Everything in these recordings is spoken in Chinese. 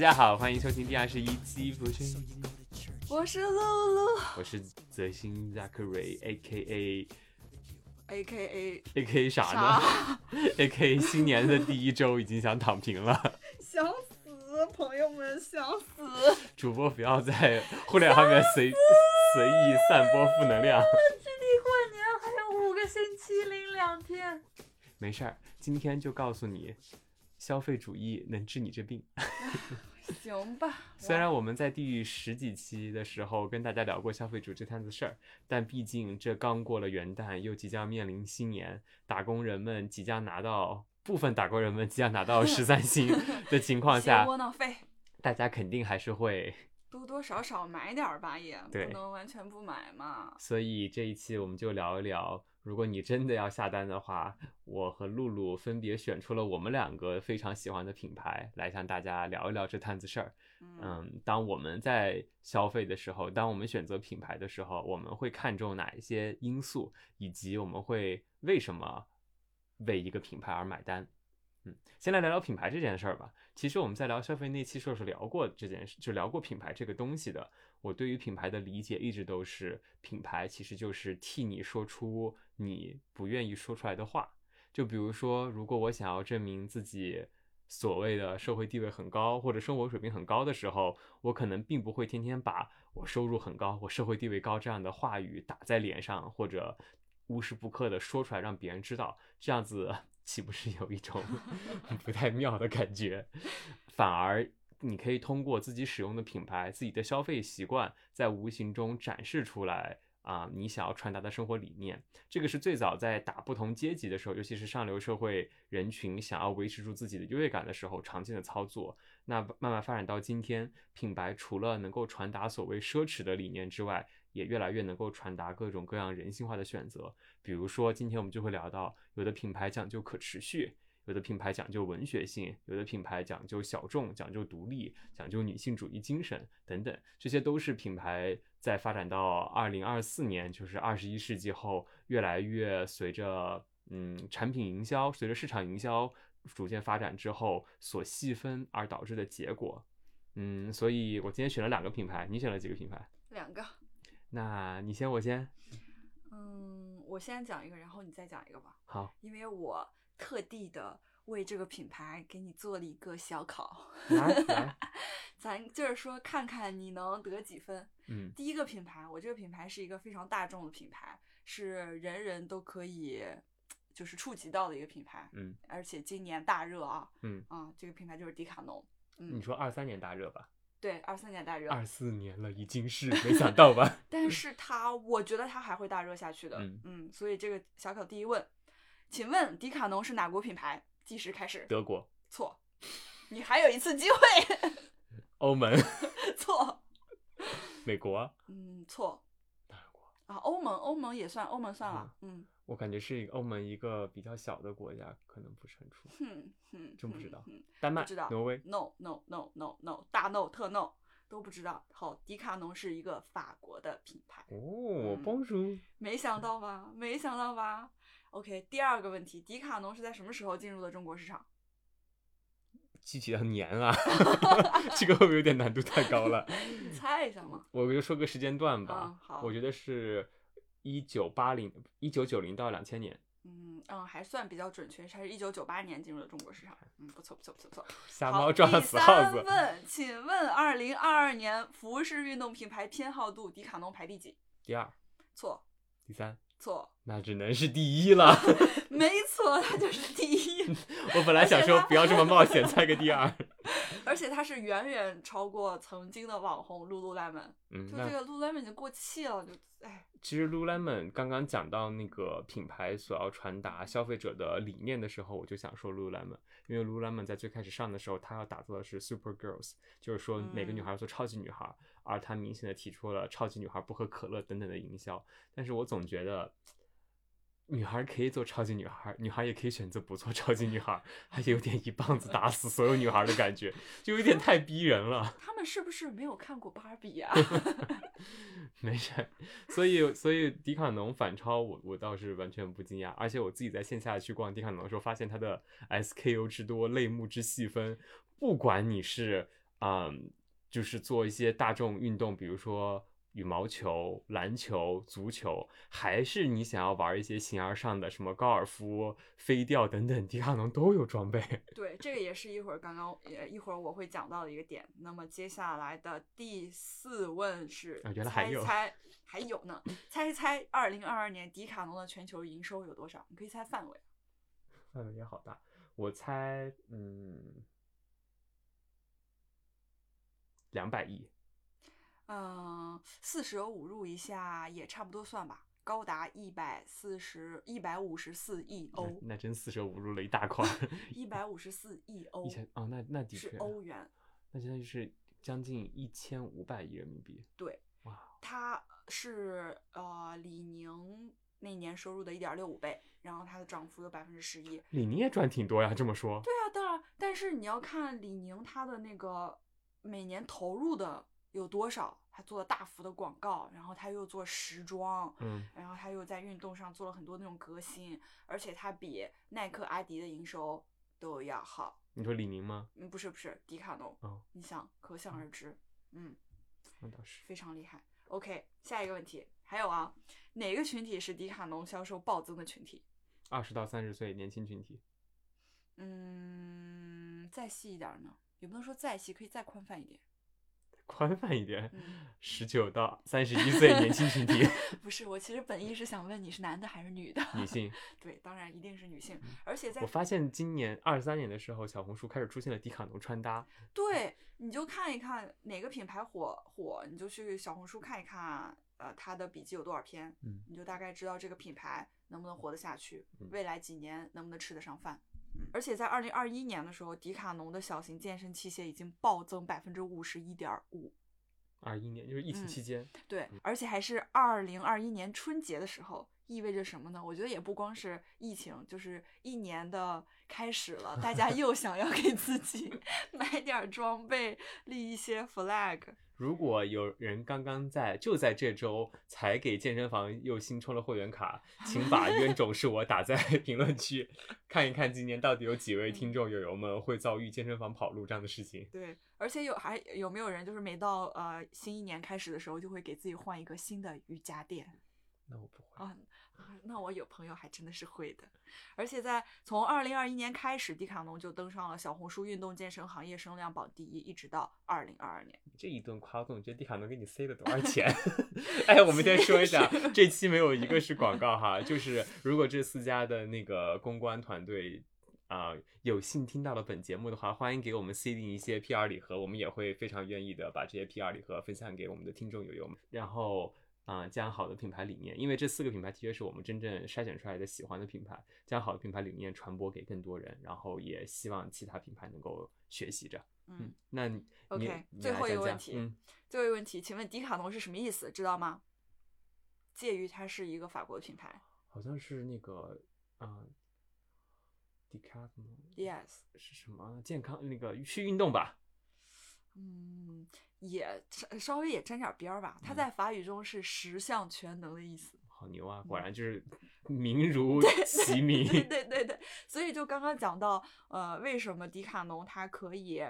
大家好，欢迎收听第二十一期不是，我是露露我是泽星 Zachary A K A，A K A A K A 啥呢？A K A 新年的第一周已经想躺平了，想死，朋友们想死。主播不要在互联网上面随随意散播负能量。距离过年还有五个星期零两天。没事儿，今天就告诉你，消费主义能治你这病。行吧，虽然我们在第十几期的时候跟大家聊过消费主义这摊子事儿，但毕竟这刚过了元旦，又即将面临新年，打工人们即将拿到部分打工人们即将拿到十三薪 的情况下，窝囊废，大家肯定还是会。多多少少买点儿吧，也对不能完全不买嘛。所以这一期我们就聊一聊，如果你真的要下单的话，我和露露分别选出了我们两个非常喜欢的品牌，来向大家聊一聊这摊子事儿。嗯，嗯，当我们在消费的时候，当我们选择品牌的时候，我们会看重哪一些因素，以及我们会为什么为一个品牌而买单。嗯，先来聊聊品牌这件事儿吧。其实我们在聊消费那期时候是聊过这件事，就聊过品牌这个东西的。我对于品牌的理解一直都是，品牌其实就是替你说出你不愿意说出来的话。就比如说，如果我想要证明自己所谓的社会地位很高或者生活水平很高的时候，我可能并不会天天把我收入很高、我社会地位高这样的话语打在脸上，或者无时不刻的说出来让别人知道，这样子 岂不是有一种 不太妙的感觉？反而你可以通过自己使用的品牌、自己的消费习惯，在无形中展示出来啊、你想要传达的生活理念。这个是最早在打不同阶级的时候，尤其是上流社会人群想要维持住自己的优越感的时候，常见的操作。那慢慢发展到今天，品牌除了能够传达所谓奢侈的理念之外，也越来越能够传达各种各样人性化的选择。比如说，今天我们就会聊到，有的品牌讲究可持续，有的品牌讲究文学性，有的品牌讲究小众、讲究独立、讲究女性主义精神等等，这些都是品牌在发展到二零二四年，就是二十一世纪后，越来越随着嗯产品营销、随着市场营销逐渐发展之后所细分而导致的结果。嗯，所以我今天选了两个品牌，你选了几个品牌？两个。那你先，我先。嗯，我先讲一个，然后你再讲一个吧，好，因为我特地的为这个品牌给你做了一个小考，咱就是说看看你能得几分。嗯第一个品牌，我这个品牌是一个非常大众的品牌，是人人都可以就是触及到的一个品牌，嗯而且今年大热啊，嗯，啊，这个品牌就是迪卡侬。嗯你，说二三年大热吧？对，二三年大热，二四年了，已经是 没想到吧？但是它，我觉得它还会大热下去的。嗯所以这个小考第一问，请问迪卡侬是哪国品牌？计时开始。德国、错，你还有一次机会。欧盟、错，美国，嗯，错哪国？啊，欧盟，欧盟也算，欧盟算了。嗯，我感觉是欧盟一个比较小的国家，可能不是很出。哼哼，真不知道丹麦知道、挪威，No no no no no，大 no 特 no 都不知道。好，迪卡侬是一个法国的品牌，哦嗯，Bonjour，没想到吧？没想到吧？OK，第二个问题，迪卡侬是在什么时候进入的中国市场？具体的年啊，这个会不会有点难度太高了？你猜一下嘛。我就说个时间段吧嗯，好我觉得是一九八零、一九九零到两千年，嗯嗯，还算比较准确，它是一九九八年进入的中国市场。嗯，不错不错不错不错。瞎好猫撞死耗第三子。问，请问二零二二年服饰运动品牌偏好度，迪卡侬排第几？第二、错第三，错，那只能是第一了。没错，他就是第一。我本来想说不要这么冒险，猜个第二。而且他是远远超过曾经的网红 Lululemon，嗯，就这个 Lululemon 已经过气了，就哎，其实 Lululemon 刚刚讲到那个品牌所要传达消费者的理念的时候，我就想说 Lululemon，因为 Lululemon 在最开始上的时候，它要打造的是 Super Girls，就是说每个女孩要做超级女孩，而他明显的提出了超级女孩不喝可乐等等的营销。但是我总觉得，女孩可以做超级女孩，女孩也可以选择不做超级女孩，还有点一棒子打死所有女孩的感觉，就有点太逼人了。他们是不是没有看过芭比呀、没事儿，所以所以迪卡侬反超我我倒是完全不惊讶，而且我自己在线下去逛迪卡侬的时候，发现它的 SKU 之多，类目之细分，不管你是嗯，就是做一些大众运动，比如说羽毛球、篮球、足球，还是你想要玩一些形而上的，什么高尔夫、飞钓等等，迪卡侬都有装备。对，这个也是一会儿刚刚呃一会儿我会讲到的一个点。那么接下来的第四问是，啊原来还有猜猜还有呢，猜一猜二零二二年迪卡侬的全球营收有多少？你可以猜范围。范围也好大，我猜，嗯，两百亿。嗯，四舍五入一下也差不多算吧，高达一百四十一百五十四亿欧，那那真四舍五入了一大块儿。一百五十四亿欧 一千哦，那那的是确，欧元。那相当于是将近一千五百亿人民币。对，哇，它是呃李宁那年收入的一点六五倍，然后它的涨幅有百分之十一。李宁也赚挺多呀，这么说。对啊，当然，但是你要看李宁它的那个每年投入的有多少，他做了大幅的广告，然后他又做时装，嗯，然后他又在运动上做了很多那种革新，而且他比耐克、阿迪的营收都要好。你说李宁吗？嗯，不是不是，迪卡侬，哦，你想可想而知，嗯，那倒是。非常厉害。OK，下一个问题还有啊，哪个群体是迪卡侬销售暴增的群体？二十到三十岁年轻群体，嗯，再细一点呢？也不能说再细，可以再宽泛一点。宽泛一点嗯，十九到三十一岁年轻群体，不是，我其实本意是想问你是男的还是女的？女性。对，当然一定是女性，而且在我发现今年二三年的时候，小红书开始出现了迪卡侬穿搭。对，你就看一看哪个品牌火火，你就去小红书看一看，呃，它的笔记有多少篇，嗯你就大概知道这个品牌能不能活得下去，嗯未来几年能不能吃得上饭。而且在二零二一年的时候，迪卡侬的小型健身器械已经暴增百分之五十一点五，二一年就是疫情嗯期间，对，而且还是二零二一年春节的时候，意味着什么呢？我觉得也不光是疫情，就是一年的开始了，大家又想要给自己 买点儿装备，立一些 flag。如果有人刚刚在就在这周才给健身房又新充了会员卡，请把 冤种是我打在 评论区，看一看今年到底有几位听众友友们会遭遇健身房跑路这样的事情。对，而且有还有没有人就是每到呃新一年开始的时候，就会给自己换一个新的瑜伽垫？那我不会，啊，那我有朋友还真的是会的，而且在从二零二一年开始，迪卡侬就登上了小红书运动健身行业声量榜第一，一直到二零二二年。这一顿夸动，你觉得迪卡侬给你塞了多少钱？哎，我们先说一下，这期没有一个是广告哈，就是如果这四家的那个公关团队。啊、有幸听到了本节目的话，欢迎给我们 C 定一些 PR 礼盒，我们也会非常愿意的把这些 PR 礼盒分享给我们的听众友友们。然后，啊、将好的品牌理念，因为这四个品牌的确是我们真正筛选出来的喜欢的品牌，将好的品牌理念传播给更多人，然后也希望其他品牌能够学习着。嗯那你，OK，你最后一个问题，嗯，最后一个问题，请问迪卡侬是什么意思？知道吗？介于它是一个法国的品牌好像是那个啊。Decathlon，Yes，是什么健康那个去运动吧？嗯，也稍稍微也沾点边儿吧。它嗯在法语中是十项全能的意思。好牛啊！果然就是名如 其名。对对对对，所以就刚刚讲到，呃，为什么迪卡侬它可以，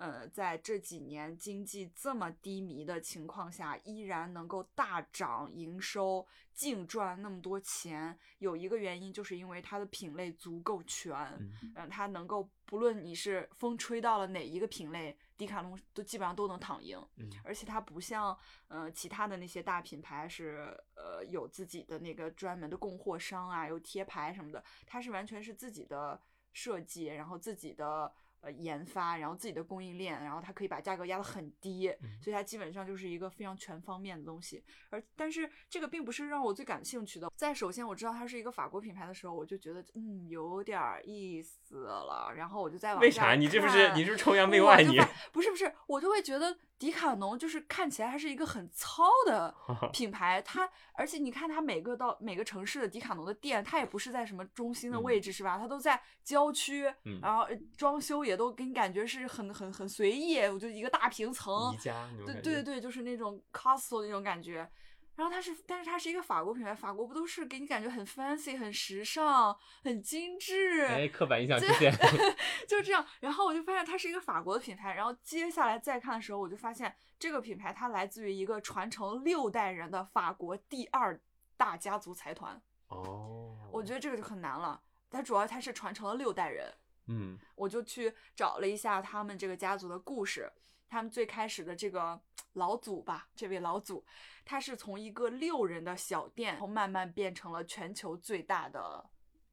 呃，在这几年经济这么低迷的情况下，依然能够大涨营收，净赚那么多钱，有一个原因就是因为它的品类足够全，嗯嗯，它能够不论你是风吹到了哪一个品类，迪卡侬都基本上都能躺赢。嗯而且它不像呃其他的那些大品牌是呃有自己的那个专门的供货商啊，有贴牌什么的，它是完全是自己的设计，然后自己的呃研发，然后自己的供应链，然后它可以把价格压得很低，嗯所以它基本上就是一个非常全方面的东西。而但是这个并不是让我最感兴趣的，在首先我知道它是一个法国品牌的时候，我就觉得嗯有点儿意思了，然后我就在往下为啥？你这不是你是不是崇洋媚外？你不是不是，我就会觉得迪卡侬就是看起来它是一个很糙的品牌，它而且你看它每个到每个城市的迪卡侬的店，它也不是在什么中心的位置、是吧？它都在郊区，嗯然后呃装修也都给你感觉是很很很随意，我就一个大平层对。对对，就是那种 castle 那种感觉。然后它是，但是它是一个法国品牌，法国不都是给你感觉很 fancy、很时尚、很精致？哎，刻板印象出对现。就这样。然后我就发现它是一个法国的品牌，然后接下来再看的时候，我就发现这个品牌它来自于一个传承六代人的法国第二大家族财团。哦，我觉得这个就很难了。它主要它是传承了六代人，嗯我就去找了一下他们这个家族的故事。他们最开始的这个老祖吧，这位老祖，他是从一个六人的小店，然后慢慢变成了全球最大的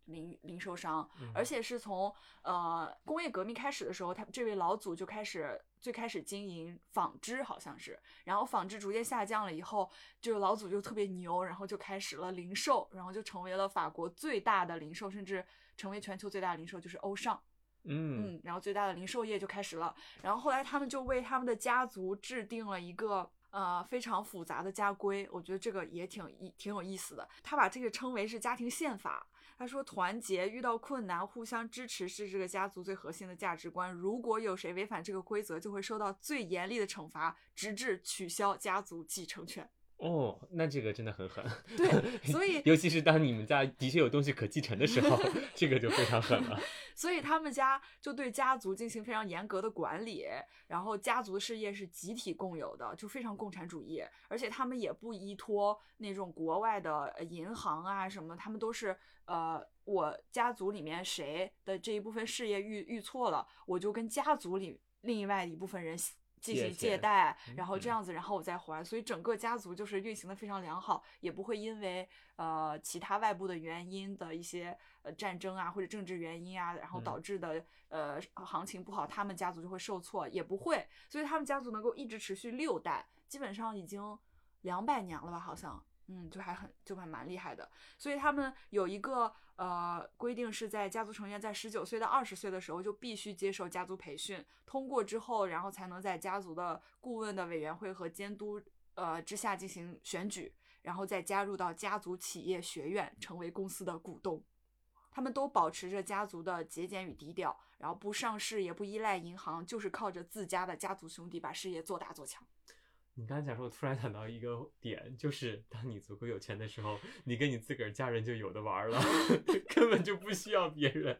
零零售商，嗯而且是从呃工业革命开始的时候，他这位老祖就开始最开始经营纺织，好像是，然后纺织逐渐下降了以后，这个老祖就特别牛，然后就开始了零售，然后就成为了法国最大的零售，甚至成为全球最大的零售，就是欧尚。嗯，然后最大的零售业就开始了。然后后来他们就为他们的家族制定了一个呃非常复杂的家规，我觉得这个也挺意挺有意思的。他把这个称为是家庭宪法。他说，团结、遇到困难、互相支持是这个家族最核心的价值观。如果有谁违反这个规则，就会受到最严厉的惩罚，直至取消家族继承权。哦，那这个真的很狠。对所以 尤其是当你们家的确有东西可继承的时候，这个就非常狠了。所以他们家就对家族进行非常严格的管理，然后家族事业是集体共有的，就非常共产主义，而且他们也不依托那种国外的呃银行啊什么，他们都是呃我家族里面谁的这一部分事业遇遇错了，我就跟家族里另外一部分人。进借行借贷，然后这嗯。样子，然后我再还，所以整个家族就是运行的非常良好，也不会因为呃其他外部的原因的一些呃战争啊或者政治原因啊，然后导嗯。致的呃行情不好，他们家族就会受挫，也不会，所以他们家族能够一直持续六代，基本上已经两百年了吧，好像。嗯，就还很就还蛮厉害的，所以他们有一个呃规定，是在家族成员在十九岁到二十岁的时候就必须接受家族培训，通过之后，然后才能在家族的顾问的委员会和监督呃之下进行选举，然后再加入到家族企业学院，成为公司的股东。他们都保持着家族的节俭与低调，然后不上市，也不依赖银行，就是靠着自家的家族兄弟把事业做大做强。你刚才讲说，我突然想到一个点，就是当你足够有钱的时候，你跟你自个儿家人就有的玩了，根本就不需要别人。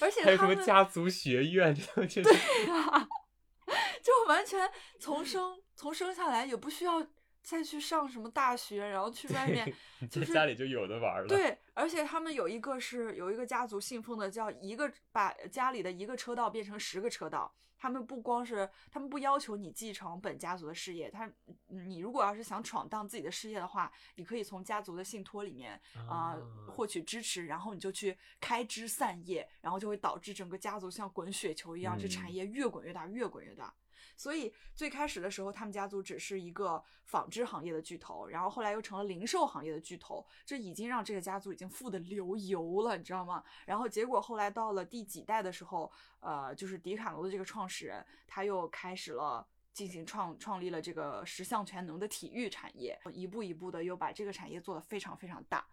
而且 还有什么家族学院，这种就是 就完全从生从生下来也不需要再去上什么大学，然后去外面就是在家里就有的玩了。，对，而且他们有一个是有一个家族信奉的，叫一个把家里的一个车道变成十个车道。他们不光是，他们不要求你继承本家族的事业，他你如果要是想闯荡自己的事业的话，你可以从家族的信托里面啊、啊获取支持，然后你就去开枝散叶，然后就会导致整个家族像滚雪球一样，这产嗯业越滚越大，越滚越大。所以最开始的时候，他们家族只是一个纺织行业的巨头，然后后来又成了零售行业的巨头，这已经让这个家族已经富得流油了，你知道吗？然后结果后来到了第几代的时候，呃，就是迪卡侬的这个创始人，他又开始了。进行创创立了这个十项全能的体育产业，一步一步的又把这个产业做得非常非常大，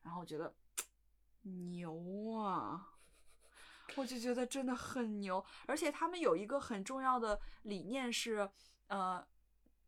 然后觉得 牛啊！我就觉得真的很牛，而且他们有一个很重要的理念是，呃，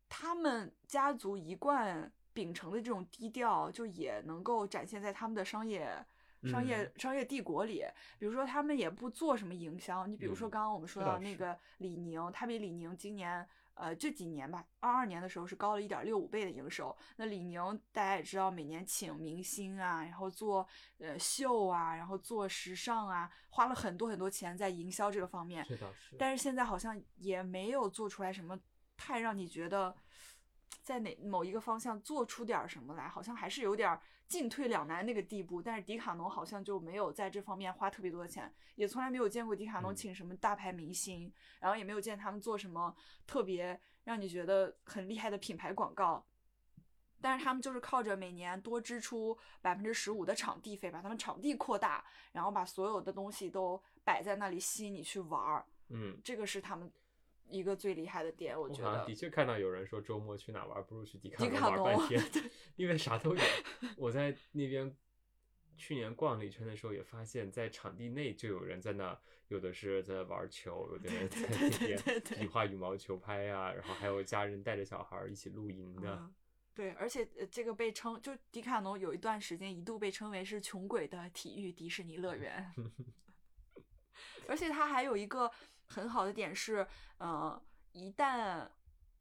他们家族一贯秉承的这种低调，就也能够展现在他们的商业。商业、嗯商业帝国里，比如说他们也不做什么营销。你比如说嗯刚刚我们说到那个李宁，他比李宁今年呃这几年吧，二二年的时候是高了一点六五倍的营收。那李宁大家也知道，每年请明星啊，然后做呃秀啊，然后做时尚啊，花了很多很多钱在营销这个方面。但是现在好像也没有做出来什么太让你觉得在哪某一个方向做出点什么来，好像还是有点进退两难那个地步。但是迪卡侬好像就没有在这方面花特别多的钱，也从来没有见过迪卡侬嗯请什么大牌明星，然后也没有见他们做什么特别让你觉得很厉害的品牌广告。但是他们就是靠着每年多支出百分之十五的场地费，把他们场地扩大，然后把所有的东西都摆在那里吸引你去玩儿。嗯，这个是他们一个最厉害的点，我觉得的。确看到有人说周末去哪玩，不如去迪卡迪侬玩半天，因为啥都有。我在那边去年逛了一圈的时候，也发现，在场地内就有人在那，有的是在玩球，有的人在那边比划羽毛球拍呀、然后还有家人带着小孩一起露营的。嗯对，而且呃这个被称就迪卡侬有一段时间一度被称为是穷鬼的体育迪士尼乐园，而且它还有一个很好的点是，呃，一旦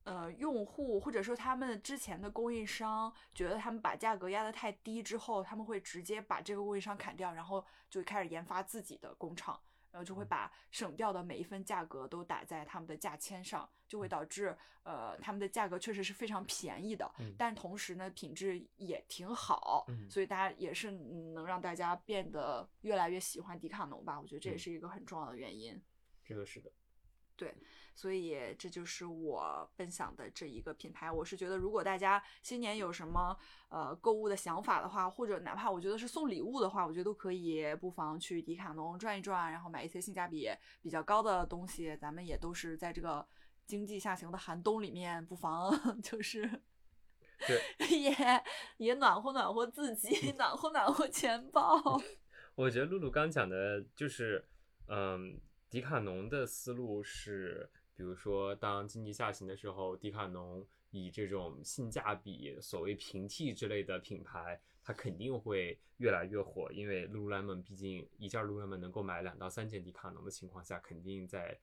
呃用户或者说他们之前的供应商觉得他们把价格压得太低之后，他们会直接把这个供应商砍掉，然后就开始研发自己的工厂。然后就会把省掉的每一分价格都打在他们的价签上，就会导致呃他们的价格确实是非常便宜的，嗯但同时呢品质也挺好，嗯所以大家也是嗯能让大家变得越来越喜欢迪卡侬吧，我觉得这也嗯是一个很重要的原因。这个是的，对所以这就是我分享的这一个品牌。我是觉得，如果大家新年有什么呃购物的想法的话，或者哪怕我觉得是送礼物的话，我觉得都可以不妨去迪卡侬转一转，然后买一些性价比比较高的东西。咱们也都是在这个经济下行的寒冬里面，不妨 就是对也也暖和暖和自己，暖和暖和钱包。我觉得露露刚讲的就是，嗯，迪卡侬的思路是，比如说当经济下行的时候，迪卡侬以这种性价比、所谓平替之类的品牌，它肯定会越来越火，因为 Lululemon 毕竟一件 Lululemon 能够买两到三件迪卡侬的情况下，肯定在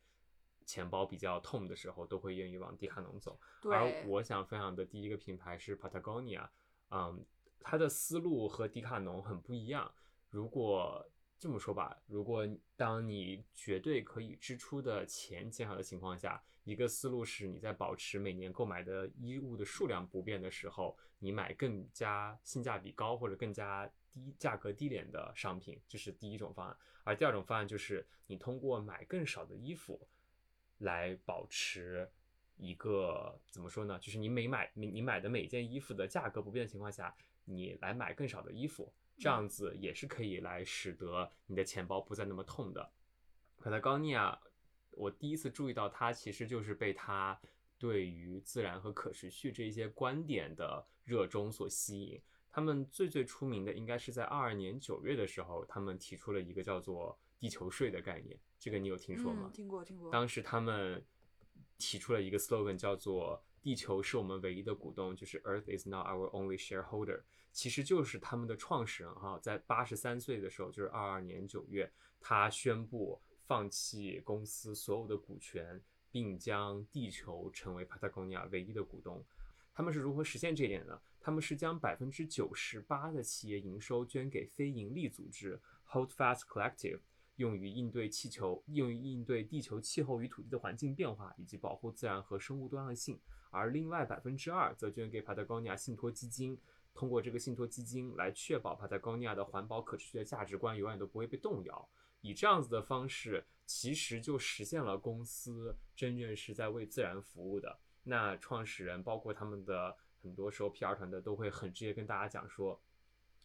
钱包比较痛的时候，都会愿意往迪卡侬走。而，我想分享的第一个品牌是 Patagonia，嗯，它的思路和迪卡侬很不一样。如果这么说吧，如果当你绝对可以支出的钱减少的情况下，一个思路是你在保持每年购买的衣物的数量不变的时候，你买更加性价比高或者更加低价格低廉的商品，这是第一种方案。而第二种方案就是你通过买更少的衣服来保持一个怎么说呢？就是你每买你你买的每件衣服的价格不变的情况下，你来买更少的衣服，这样子也是可以来使得你的钱包不再那么痛的。Patagonia，我第一次注意到它其实就是被它对于自然和可持续这一些观点的热衷所吸引。他们最最出名的应该是在二二年九月的时候，他们提出了一个叫做“地球税”的概念，这个你有听说吗？嗯，听过听过。当时他们提出了一个 slogan，叫做“地球是我们唯一的股东”，就是 “Earth is not our only shareholder”，其实就是他们的创始人哈，在八十三岁的时候，就是二二年九月，他宣布放弃公司所有的股权，并将地球成为 Patagonia 唯一的股东。他们是如何实现这一点的？他们是将百分之九十八的企业营收捐给非营利组织 Holdfast Collective，用于应对气球、用于应对地球气候与土地的环境变化，以及保护自然和生物多样性。而另外百分之二则捐给 Patagonia 信托基金，通过这个信托基金来确保 Patagonia 的环保可持续的价值观永远都不会被动摇。以这样子的方式，其实就实现了公司真正是在为自然服务的。那创始人包括他们的很多时候 PR 团队都会很直接跟大家讲说，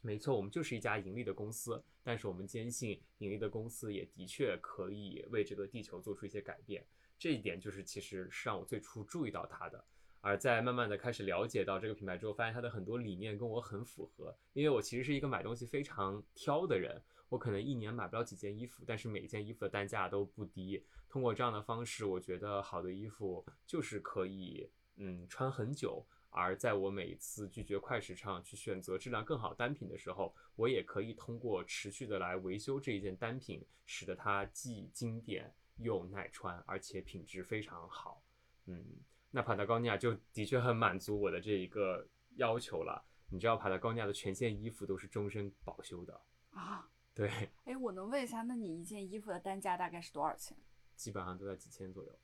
没错，我们就是一家盈利的公司，但是我们坚信盈利的公司也的确可以为这个地球做出一些改变。这一点就是其实是让我最初注意到它的。而在慢慢的开始了解到这个品牌之后，发现它的很多理念跟我很符合。因为我其实是一个买东西非常挑的人，我可能一年买不了几件衣服，但是每件衣服的单价都不低。通过这样的方式，我觉得好的衣服就是可以嗯穿很久。而在我每一次拒绝快时尚去选择质量更好单品的时候，我也可以通过持续的来维修这一件单品，使得它既经典又耐穿，而且品质非常好。嗯，那帕塔高尼亚就的确很满足我的这一个要求了。你知道帕塔高尼亚的全线衣服都是终身保修的，啊，对，哎，我能问一下，那你一件衣服的单价大概是多少钱？基本上都在几千左右，嗯，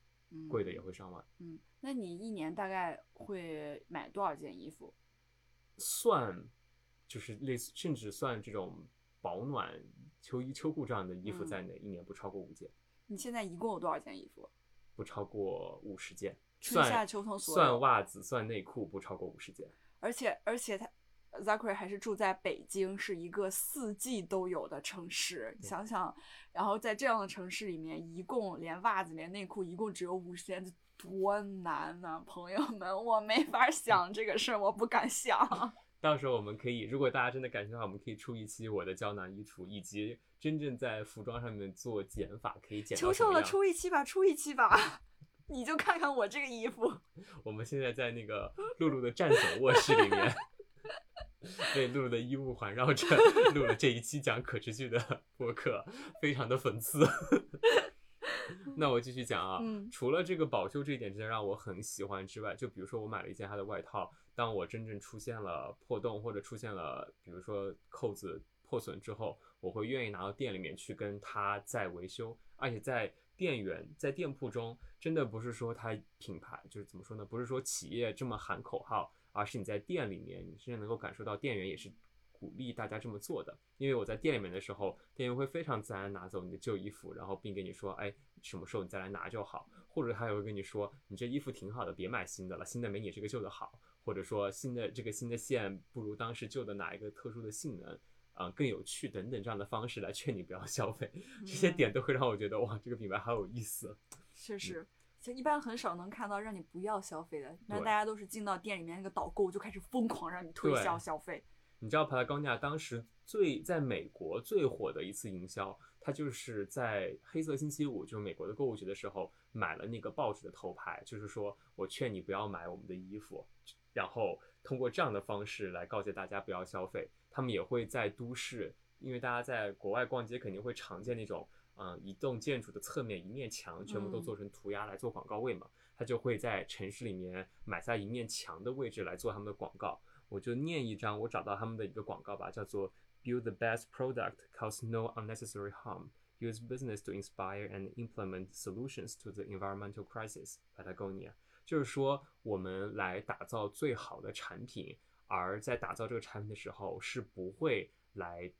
贵的也会上万。嗯，那你一年大概会买多少件衣服？算就是类似，甚至算这种保暖秋衣秋裤这样的衣服嗯在内，一年不超过五件，你现在一共有多少件衣服？不超过五十件。春夏秋冬所有算袜子、算内裤，不超过五十件。而且而且他 Zachary 还是住在北京，是一个四季都有的城市。你想想，然后在这样的城市里面，一共连袜子连内裤一共只有五十件，这多难呐、朋友们，我没法想这个事儿，我不敢想。到时候我们可以，如果大家真的感兴趣的话，我们可以出一期我的胶囊衣橱，以及真正在服装上面做减法可以减求求了，出一期吧，出一期吧。你就看看我这个衣服，我们现在在那个露露的战总卧室里面，被露露的衣物环绕着，录了这一期讲可持续的播客，非常的讽刺。那我继续讲啊，嗯除了这个保修这一点真的让我很喜欢之外，就比如说我买了一件他的外套，当我真正出现了破洞或者出现了比如说扣子破损之后，我会愿意拿到店里面去跟他再维修，而且在店员在店铺中，真的不是说他品牌就是怎么说呢，不是说企业这么喊口号，而是你在店里面，你甚至能够感受到店员也是鼓励大家这么做的。因为我在店里面的时候，店员会非常自然地拿走你的旧衣服，然后并跟你说，哎，什么时候你再来拿就好，或者他也会跟你说，你这衣服挺好的，别买新的了，新的没你这个旧的好，或者说新的这个新的线不如当时旧的哪一个特殊的性能。啊、更有趣等等这样的方式来劝你不要消费，这些嗯点都会让我觉得哇，这个品牌好有意思。确实。其实一般很少能看到让你不要消费的，那大家都是进到店里面那个导购就开始疯狂让你推销消费。你知道帕拉高尼亚当时最在美国最火的一次营销，它就是在黑色星期五，就是美国的购物节的时候买了那个报纸的头牌，就是说我劝你不要买我们的衣服，然后通过这样的方式来告诫大家不要消费。他们也会在都市，因为大家在国外逛街肯定会常见那种，嗯、一栋建筑的侧面一面墙全部都嗯做成涂鸦来做广告位嘛，他就会在城市里面买下一面墙的位置来做他们的广告。我就念一张我找到他们的一个广告吧，叫做 Build the best product, cause no unnecessary harm. Use business to inspire and implement solutions to the environmental crisis. Patagonia，就是说我们来打造最好的产品，而在打造这个产品的时候是不会来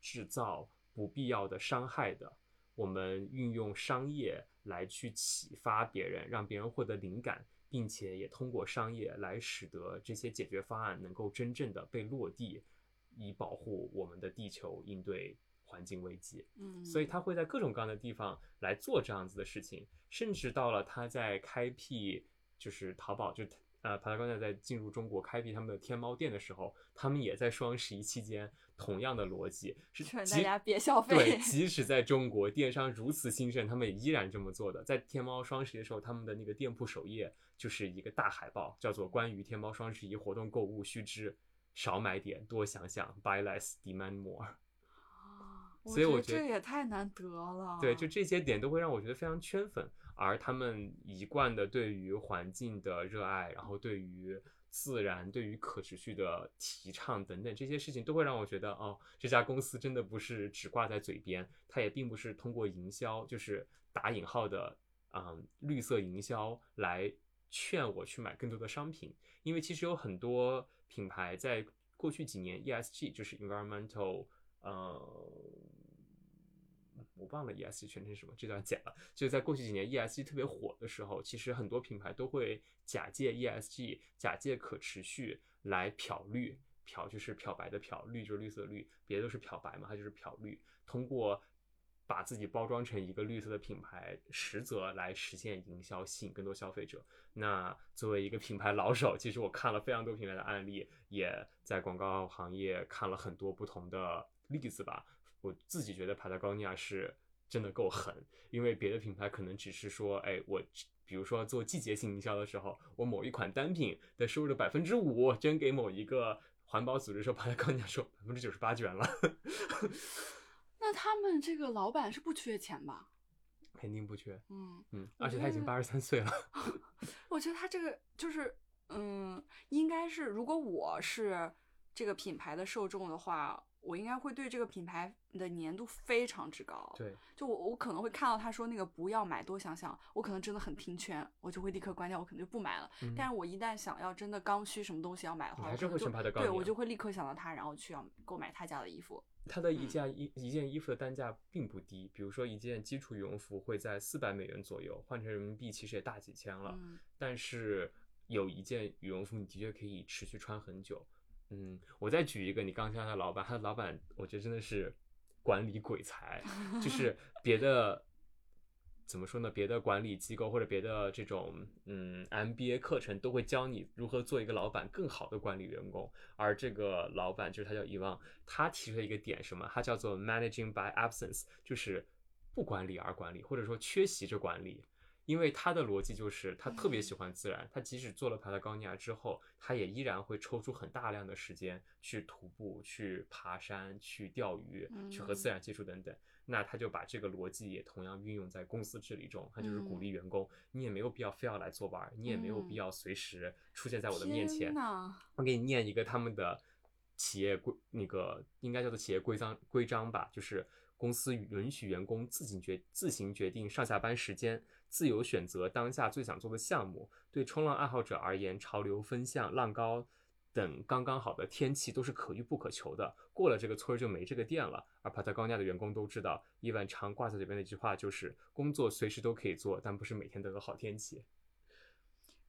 制造不必要的伤害的。我们运用商业来去启发别人，让别人获得灵感，并且也通过商业来使得这些解决方案能够真正的被落地，以保护我们的地球，应对环境危机。嗯，所以他会在各种各样的地方来做这样子的事情，甚至到了他在开辟就是淘宝，就呃帕拉高尼亚在进入中国开辟他们的天猫店的时候，他们也在双十一期间同样的逻辑是即劝大家别消费对，即使在中国电商如此兴盛，他们也依然这么做的。在天猫双十一的时候，他们的那个店铺首页就是一个大海报，叫做“关于天猫双十一活动购物须知：少买点，多想想，Buy less, demand more”。所以我觉得这也太难得了。对，就这些点都会让我觉得非常圈粉，而他们一贯的对于环境的热爱，然后对于自然、对于可持续的提倡等等这些事情，都会让我觉得，哦，这家公司真的不是只挂在嘴边，它也并不是通过营销，就是打引号的，嗯，绿色营销来劝我去买更多的商品，因为其实有很多品牌在过去几年 ESG 就是 environmental，呃。我忘了 ESG 全称什么，这段剪了。就在过去几年 ESG 特别火的时候，其实很多品牌都会假借 ESG、假借可持续来漂绿。漂就是漂白的漂，绿就是绿色的绿，别的都是漂白嘛，它就是漂绿。通过把自己包装成一个绿色的品牌，实则来实现营销，吸引更多消费者。那作为一个品牌老手，其实我看了非常多品牌的案例，也在广告行业看了很多不同的例子吧。我自己觉得 Patagonia 是真的够狠，因为别的品牌可能只是说，哎，我比如说做季节性营销的时候，我某一款单品的收入的百分之五捐给某一个环保组织的时候，Patagonia 说百分之九十八捐了，那他们这个老板是不缺钱吧？肯定不缺。嗯，嗯，而且他已经八十三岁了。我觉得他这个就是，嗯，应该是如果我是这个品牌的受众的话，我应该会对这个品牌的粘度非常之高。对，就我我可能会看到他说那个不要买，多想想，我可能真的很听劝，我就会立刻关掉，我可能就不买了。嗯但是我一旦想要真的刚需什么东西要买的话，还是会选帕特高对我就会立刻想到他，然后去要购买他家的衣服。它的一嗯件衣一件衣服的单价并不低，比如说一件基础羽绒服会在四百美元左右，换成人民币其实也大几千了。嗯但是有一件羽绒服，你的确可以持续穿很久。嗯，我再举一个，你刚刚他的老板，他的老板我觉得真的是管理鬼才，就是 别的怎么说呢？别的管理机构或者别的这种嗯 MBA 课程都会教你如何做一个老板更好的管理员工，而这个老板就是他叫遗忘，他提出了一个点什么？他叫做 managing by absence，就是不管理而管理，或者说缺席着管理。因为他的逻辑就是他特别喜欢自然，他即使做了帕塔高尼亚之后，他也依然会抽出很大量的时间去徒步、去爬山、去钓鱼、去和自然接触等等。那他就把这个逻辑也同样运用在公司治理中，他就是鼓励员工，你也没有必要非要来做玩，你也没有必要随时出现在我的面前。我给你念一个他们的企业规，那个应该叫做企业规章规章吧，就是公司允许员工自行决自行决定上下班时间。自由选择当下最想做的项目。对冲浪爱好者而言，潮流、风向、浪高等刚刚好的天气都是可遇不可求的。过了这个村儿就没这个店了。而帕特高尼亚的员工都知道，伊万常挂在嘴边的一句话就是：“工作随时都可以做，但不是每天都有好天气。”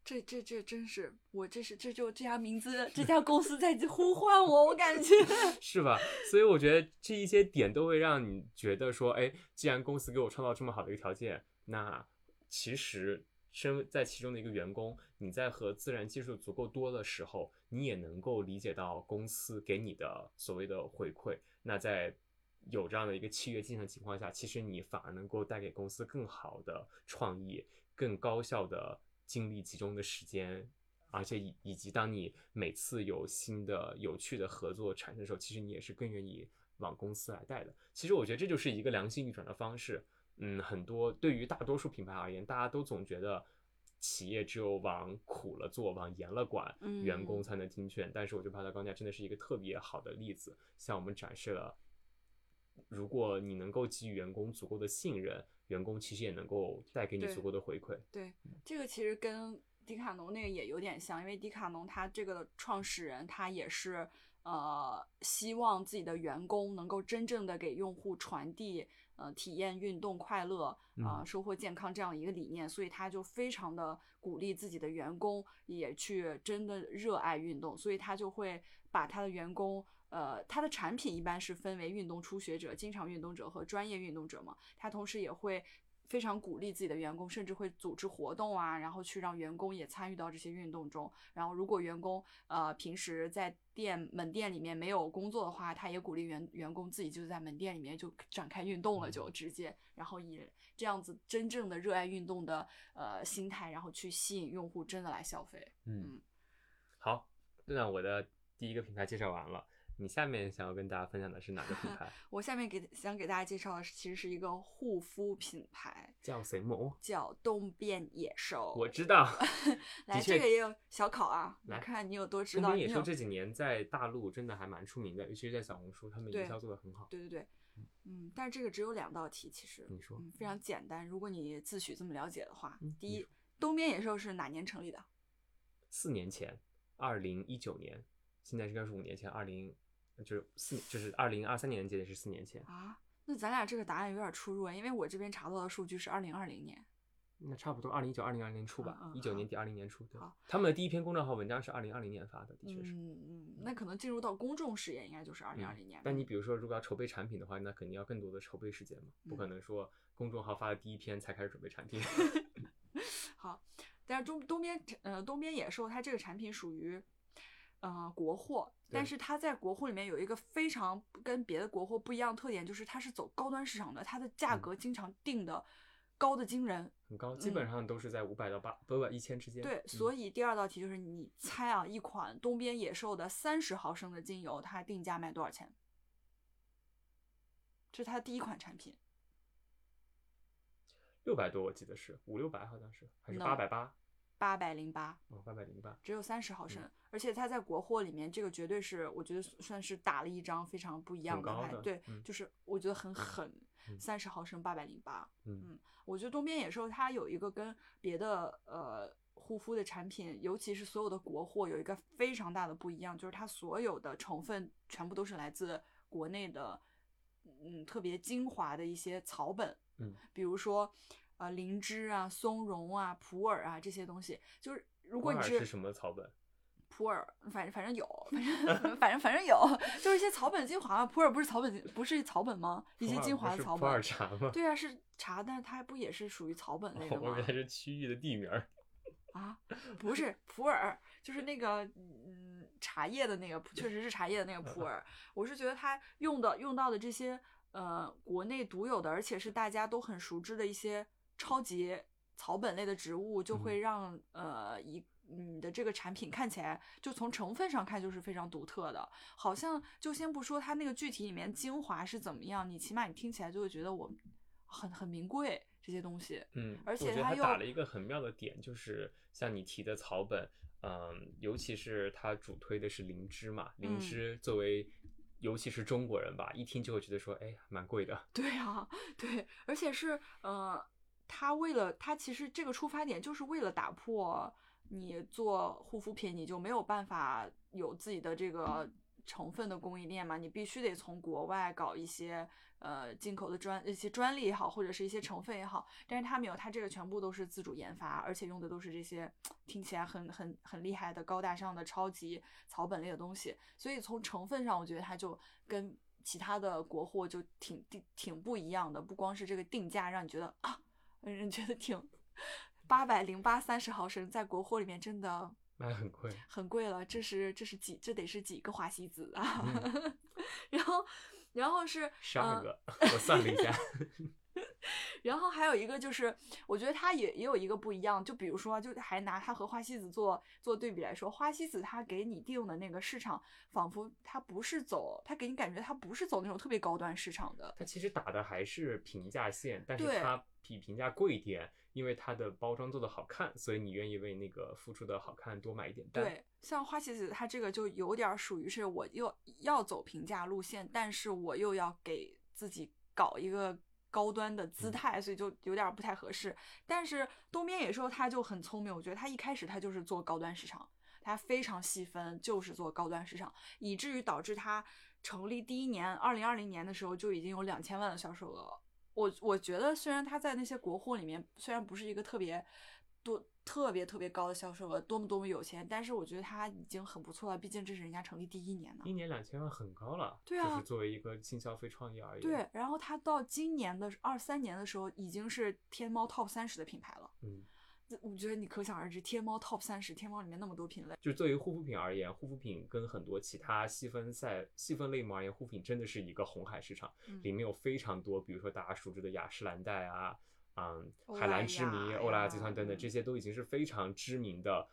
这这这真是我这是这就这家名字这家公司在呼唤我，我感觉 是吧？所以我觉得这一些点都会让你觉得说：“哎，既然公司给我创造这么好的一个条件，那……”其实身在其中的一个员工，你在和自然接触足够多的时候，你也能够理解到公司给你的所谓的回馈。那在有这样的一个契约进行的情况下，其实你反而能够带给公司更好的创意、更高效的精力集中的时间，而且以以及当你每次有新的有趣的合作产生的时候，其实你也是更愿意往公司来带的。其实我觉得这就是一个良性运转的方式。嗯，很多对于大多数品牌而言，大家都总觉得企业只有往苦了做，往严了管，员工才能听劝。但是我觉得帕特高架真的是一个特别好的例子，向我们展示了，如果你能够给予员工足够的信任，员工其实也能够带给你足够的回馈。对，这个其实跟迪卡侬那个也有点像，因为迪卡侬它这个创始人他也是呃希望自己的员工能够真正的给用户传递。呃，体验运动快乐啊，收获健康这样一个理念，所以他就非常的鼓励自己的员工也去真的热爱运动，所以他就会把他的员工，呃，他的产品一般是分为运动初学者、经常运动者和专业运动者嘛，他同时也会。非常鼓励自己的员工，甚至会组织活动啊，然后去让员工也参与到这些运动中。然后，如果员工呃平时在店门店里面没有工作的话，他也鼓励员员工自己就在门店里面就展开运动了，就直接，然后以这样子真正的热爱运动的呃心态，然后去吸引用户真的来消费。嗯，好，那我的第一个品牌介绍完了。你下面想要跟大家分享的是哪个品牌？我下面给想给大家介绍的是，其实是一个护肤品牌，叫什么？叫东边野兽。我知道，来这个也有小考啊，来看你有多知道。东边野兽这几年在大陆真的还蛮出名的，尤其是在小红书，他们营销做的很好。对对对，嗯，但是这个只有两道题，其实你说非常简单。如果你自诩这么了解的话，第一，东边野兽是哪年成立的？四年前，二零一九年，现在应该是五年前，二零。就是四，就是二零二三年接的是四年前啊。那咱俩这个答案有点出入啊，因为我这边查到的数据是二零二零年。那差不多，二零一九、二零二零年初吧，一九年底、二零年初。对，他们的第一篇公众号文章是二零二零年发的，的确是。嗯嗯，那可能进入到公众视野应该就是二零二零年。但你比如说，如果要筹备产品的话，那肯定要更多的筹备时间嘛，不可能说公众号发的第一篇才开始准备产品。好，但是东东边呃东边野兽它这个产品属于。呃，国货，但是它在国货里面有一个非常跟别的国货不一样的特点，就是它是走高端市场的，它的价格经常定的高的惊人，很高，基本上都是在五百到八不不一千之间。对，所以第二道题就是你猜啊，一款东边野兽的三十毫升的精油，它定价卖多少钱？这是它第一款产品，六百多，我记得是五六百，好像是还是八百八。八百零八哦，八百零八，只有三十毫升，而且它在国货里面，这个绝对是我觉得算是打了一张非常不一样的牌，对，就是我觉得很狠，三十毫升八百零八，嗯，我觉得东边野兽它有一个跟别的呃护肤的产品，尤其是所有的国货有一个非常大的不一样，就是它所有的成分全部都是来自国内的，嗯，特别精华的一些草本，嗯，比如说。啊，灵芝啊，松茸啊，普洱啊，这些东西，就是如果你是什么草本？普洱，反正反正有，反正反正反正有，就是一些草本精华嘛。普洱不是草本，不是草本吗？一些精华的草本。普洱茶吗？对啊，是茶，但是它不也是属于草本类的 吗？我以为它是区域的地名。啊，不是普洱，就是那个嗯茶叶的那个，确实是茶叶的那个普洱。我是觉得它用的用到的这些呃国内独有的，而且是大家都很熟知的一些。超级草本类的植物，就会让、呃一你的这个产品看起来就从成分上看就是非常独特的，好像就先不说它那个具体里面精华是怎么样，你起码你听起来就会觉得我很很名贵这些东西。嗯，而且它又他打了一个很妙的点，就是像你提的草本，嗯，尤其是他主推的是灵芝嘛，灵嗯芝作为，尤其是中国人吧，一听就会觉得说，哎，蛮贵的。对啊，对，而且是呃，他为了他其实这个出发点就是为了打破你做护肤品你就没有办法有自己的这个成分的供应链嘛，你必须得从国外搞一些呃进口的专一些专利也好，或者是一些成分也好，但是他没有，他这个全部都是自主研发，而且用的都是这些听起来很很很厉害的高大上的超级草本类的东西，所以从成分上，我觉得它就跟其他的国货就挺挺挺不一样的，不光是这个定价让你觉得啊，让人觉得挺八百零八三十毫升，在国货里面真的卖很贵，很贵了，这是这是几这得是几个花西子啊？嗯 然后然后是十二呃个，我算了一下 然后还有一个就是，我觉得它也也有一个不一样，就比如说，就还拿它和花西子做做对比来说，花西子它给你定的那个市场，仿佛它不是走，它给你感觉它不是走那种特别高端市场的，它其实打的还是平价线，但是对它比平价贵一点，因为它的包装做的好看，所以你愿意为那个付出的好看多买一点单。对，像花西子它这个就有点儿属于是我又要走平价路线，但是我又要给自己搞一个高端的姿嗯态，所以就有点儿不太合适。但是东边野兽他就很聪明，我觉得他一开始他就是做高端市场，他非常细分，就是做高端市场，以至于导致他成立第一年，二零二零年的时候就已经有两千万的销售额。我我觉得虽然他在那些国货里面虽然不是一个特别多特别特别高的销售额，多么多么有钱，但是我觉得他已经很不错了，毕竟这是人家成立第一年呢。一年两千万很高了，对啊就是作为一个新消费创业而言，对，然后他到今年的二三年的时候，已经是天猫 top 三十的品牌了。嗯，这我觉得你可想而知，天猫 top 三十，天猫里面那么多品类，就作为护肤品而言，护肤品跟很多其他细分赛细分类目而言，护肤品真的是一个红海市场，嗯里面有非常多，比如说大家熟知的雅诗兰黛啊，嗯，海蓝之谜、欧莱雅集团等等，嗯这些都已经是非常知名的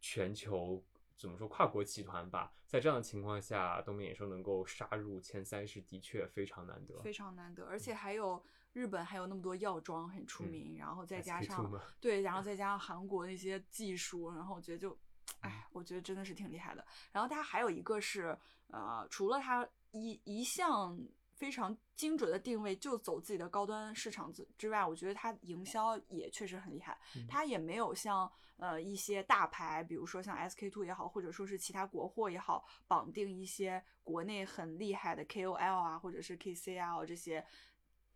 全球怎么说跨国集团吧。在这样的情况下，东面野兽能够杀入前三十，的确非常难得。非常难得，而且还有日本还有那么多药妆很出嗯名，然后再加上对，然后再加上韩国那些技术，然后我觉得就，哎，我觉得真的是挺厉害的。然后它还有一个是，呃，除了它一一项非常精准的定位，就走自己的高端市场之之外，我觉得它营销也确实很厉害。嗯它也没有像呃一些大牌，比如说像 SK two 也好，或者说是其他国货也好，绑定一些国内很厉害的 KOL 啊，或者是 KCL 这些，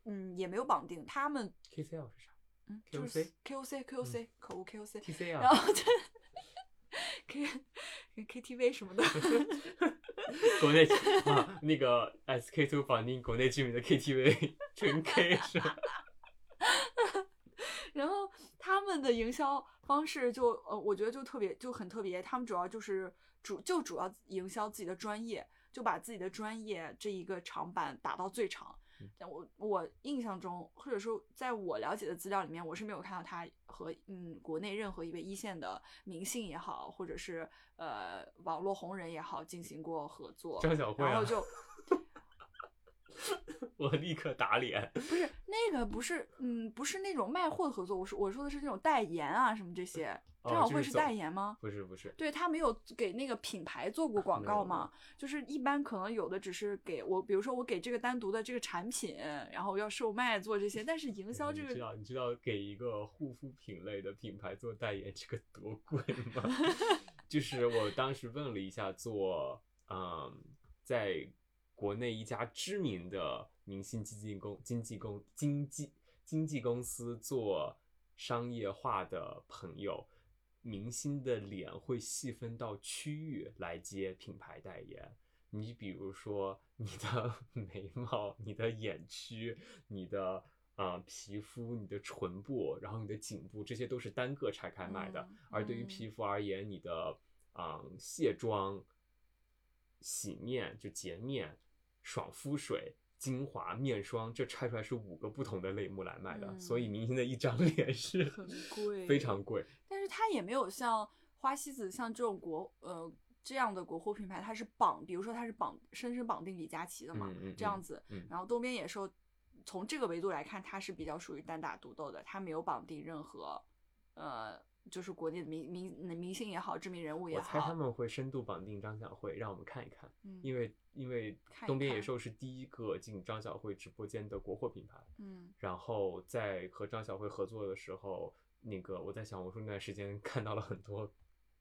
嗯，也没有绑定。他们 KCL 是啥嗯，就是 KOC KOC KOC 口误 KOC，？TCL 然后这 K KTV 什么的，国内啊，那个 SK two 绑定国内知名的 KTV 纯 K 是吧？然后他们的营销方式就呃，我觉得就特别就很特别，他们主要就是主就主要营销自己的专业，就把自己的专业这一个长板打到最长。但我我印象中，或者说在我了解的资料里面，我是没有看到他和嗯国内任何一位一线的明星也好，或者是呃网络红人也好进行过合作。张小慧啊然后就 我立刻打脸。不是那个不是嗯不是那种卖货的合作，我说我说的是那种代言啊什么这些。哦张小慧是代言吗？不是不是，对他没有给那个品牌做过广告嘛，就是一般可能有的只是给我，比如说我给这个单独的这个产品，然后要售卖做这些，但是营销这个你知道你知道给一个护肤品类的品牌做代言这个多贵吗？就是我当时问了一下做，嗯，在国内一家知名的明星基金公经纪公经纪经纪公司做商业化的朋友。明星的脸会细分到区域来接品牌代言，你比如说你的 眉毛、你的眼区、你的呃皮肤、你的唇部，然后你的颈部，这些都是单个拆开卖的。嗯而对于嗯皮肤而言，你的嗯卸妆、洗面就洁面、爽肤水。精华面霜，这拆出来是五个不同的类目来卖的，嗯所以明星的一张脸是很贵非常贵。它也没有像花西子像这种国呃这样的国货品牌，它是绑，比如说它是绑深深绑定李佳琦的嘛，这样子。嗯然后东边野兽从这个维度来看，它是比较属于单打独斗的，它没有绑定任何呃就是国内的明明明星也好，知名人物也好我猜他，们会深度绑定张小慧，让我们看一看，嗯因为因为东边野兽是第一个进张小慧直播间的国货品牌，嗯然后在和张小慧合作的时候，那个我在小红书那段时间 看到了很多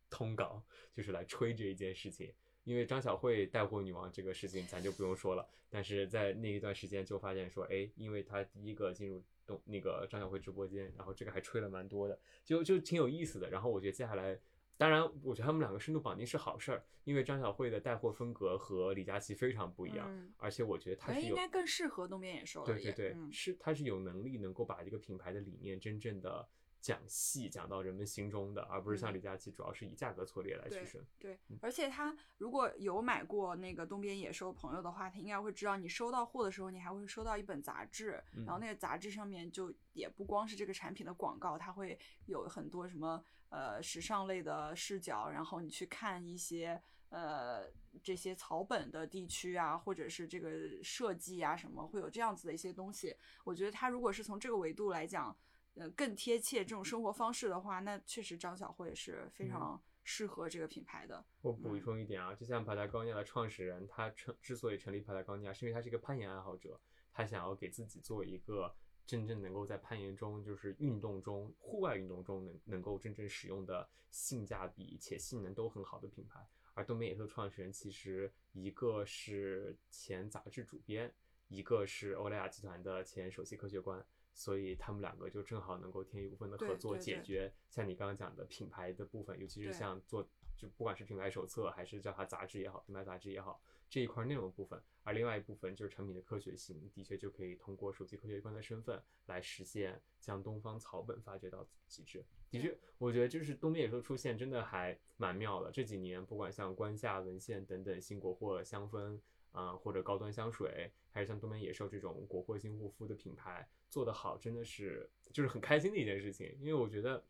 通稿，就是来吹这一件事情。因为张小慧带货女王这个事情咱就不用说了，但是在那一段时间就发现说，哎，因为她第一个进入东那个张小慧直播间，然后这个还吹了蛮多的，就就挺有意思的。然后我觉得接下来。当然，我觉得他们两个深度绑定是好事儿，因为张小慧的带货风格和李佳琦非常不一样，嗯而且我觉得她应该更适合东边野兽。对对对，嗯是她是有能力能够把这个品牌的理念真正的讲细，讲到人们心中的，而不是像嗯李佳琦主要是以价格策略来取胜。对嗯，而且他如果有买过那个东边野兽朋友的话，他应该会知道，你收到货的时候，你还会收到一本杂志，然后嗯那个杂志上面就也不光是这个产品的广告，它会有很多什么呃时尚类的视角，然后你去看一些呃这些草本的地区啊，或者是这个设计啊什么，会有这样子的一些东西。我觉得他如果是从这个维度来讲，呃，更贴切这种生活方式的话，那确实张小慧是非嗯常适合这个品牌的。我补嗯充一点啊，就像帕塔高尼亚的创始人，他成之所以成立帕塔高尼亚，是因为他是一个攀岩爱好者，他想要给自己做一个真正能够在攀岩中，就是运动中、户外运动中能能够真正使用的性价比且性能都很好的品牌。而东边野兽创始人其实一个是前杂志主编，一个是欧莱雅集团的前首席科学官，所以他们两个就正好能够天衣无缝的合作，解决像你刚刚讲的品牌的部分，尤其是像做就不管是品牌手册还是叫它杂志也好，品牌杂志也好，这一块内容部分，而另外一部分就是产品的科学性，的确就可以通过首席科学官的身份来实现将东方草本发掘到极致。的确，我觉得就是东边野兽出现真的还蛮妙的。这几年不管像关夏文献等等新国货香氛啊、或者高端香水，还是像东边野兽这种国货新护肤的品牌做得好，真的是就是很开心的一件事情。因为我觉得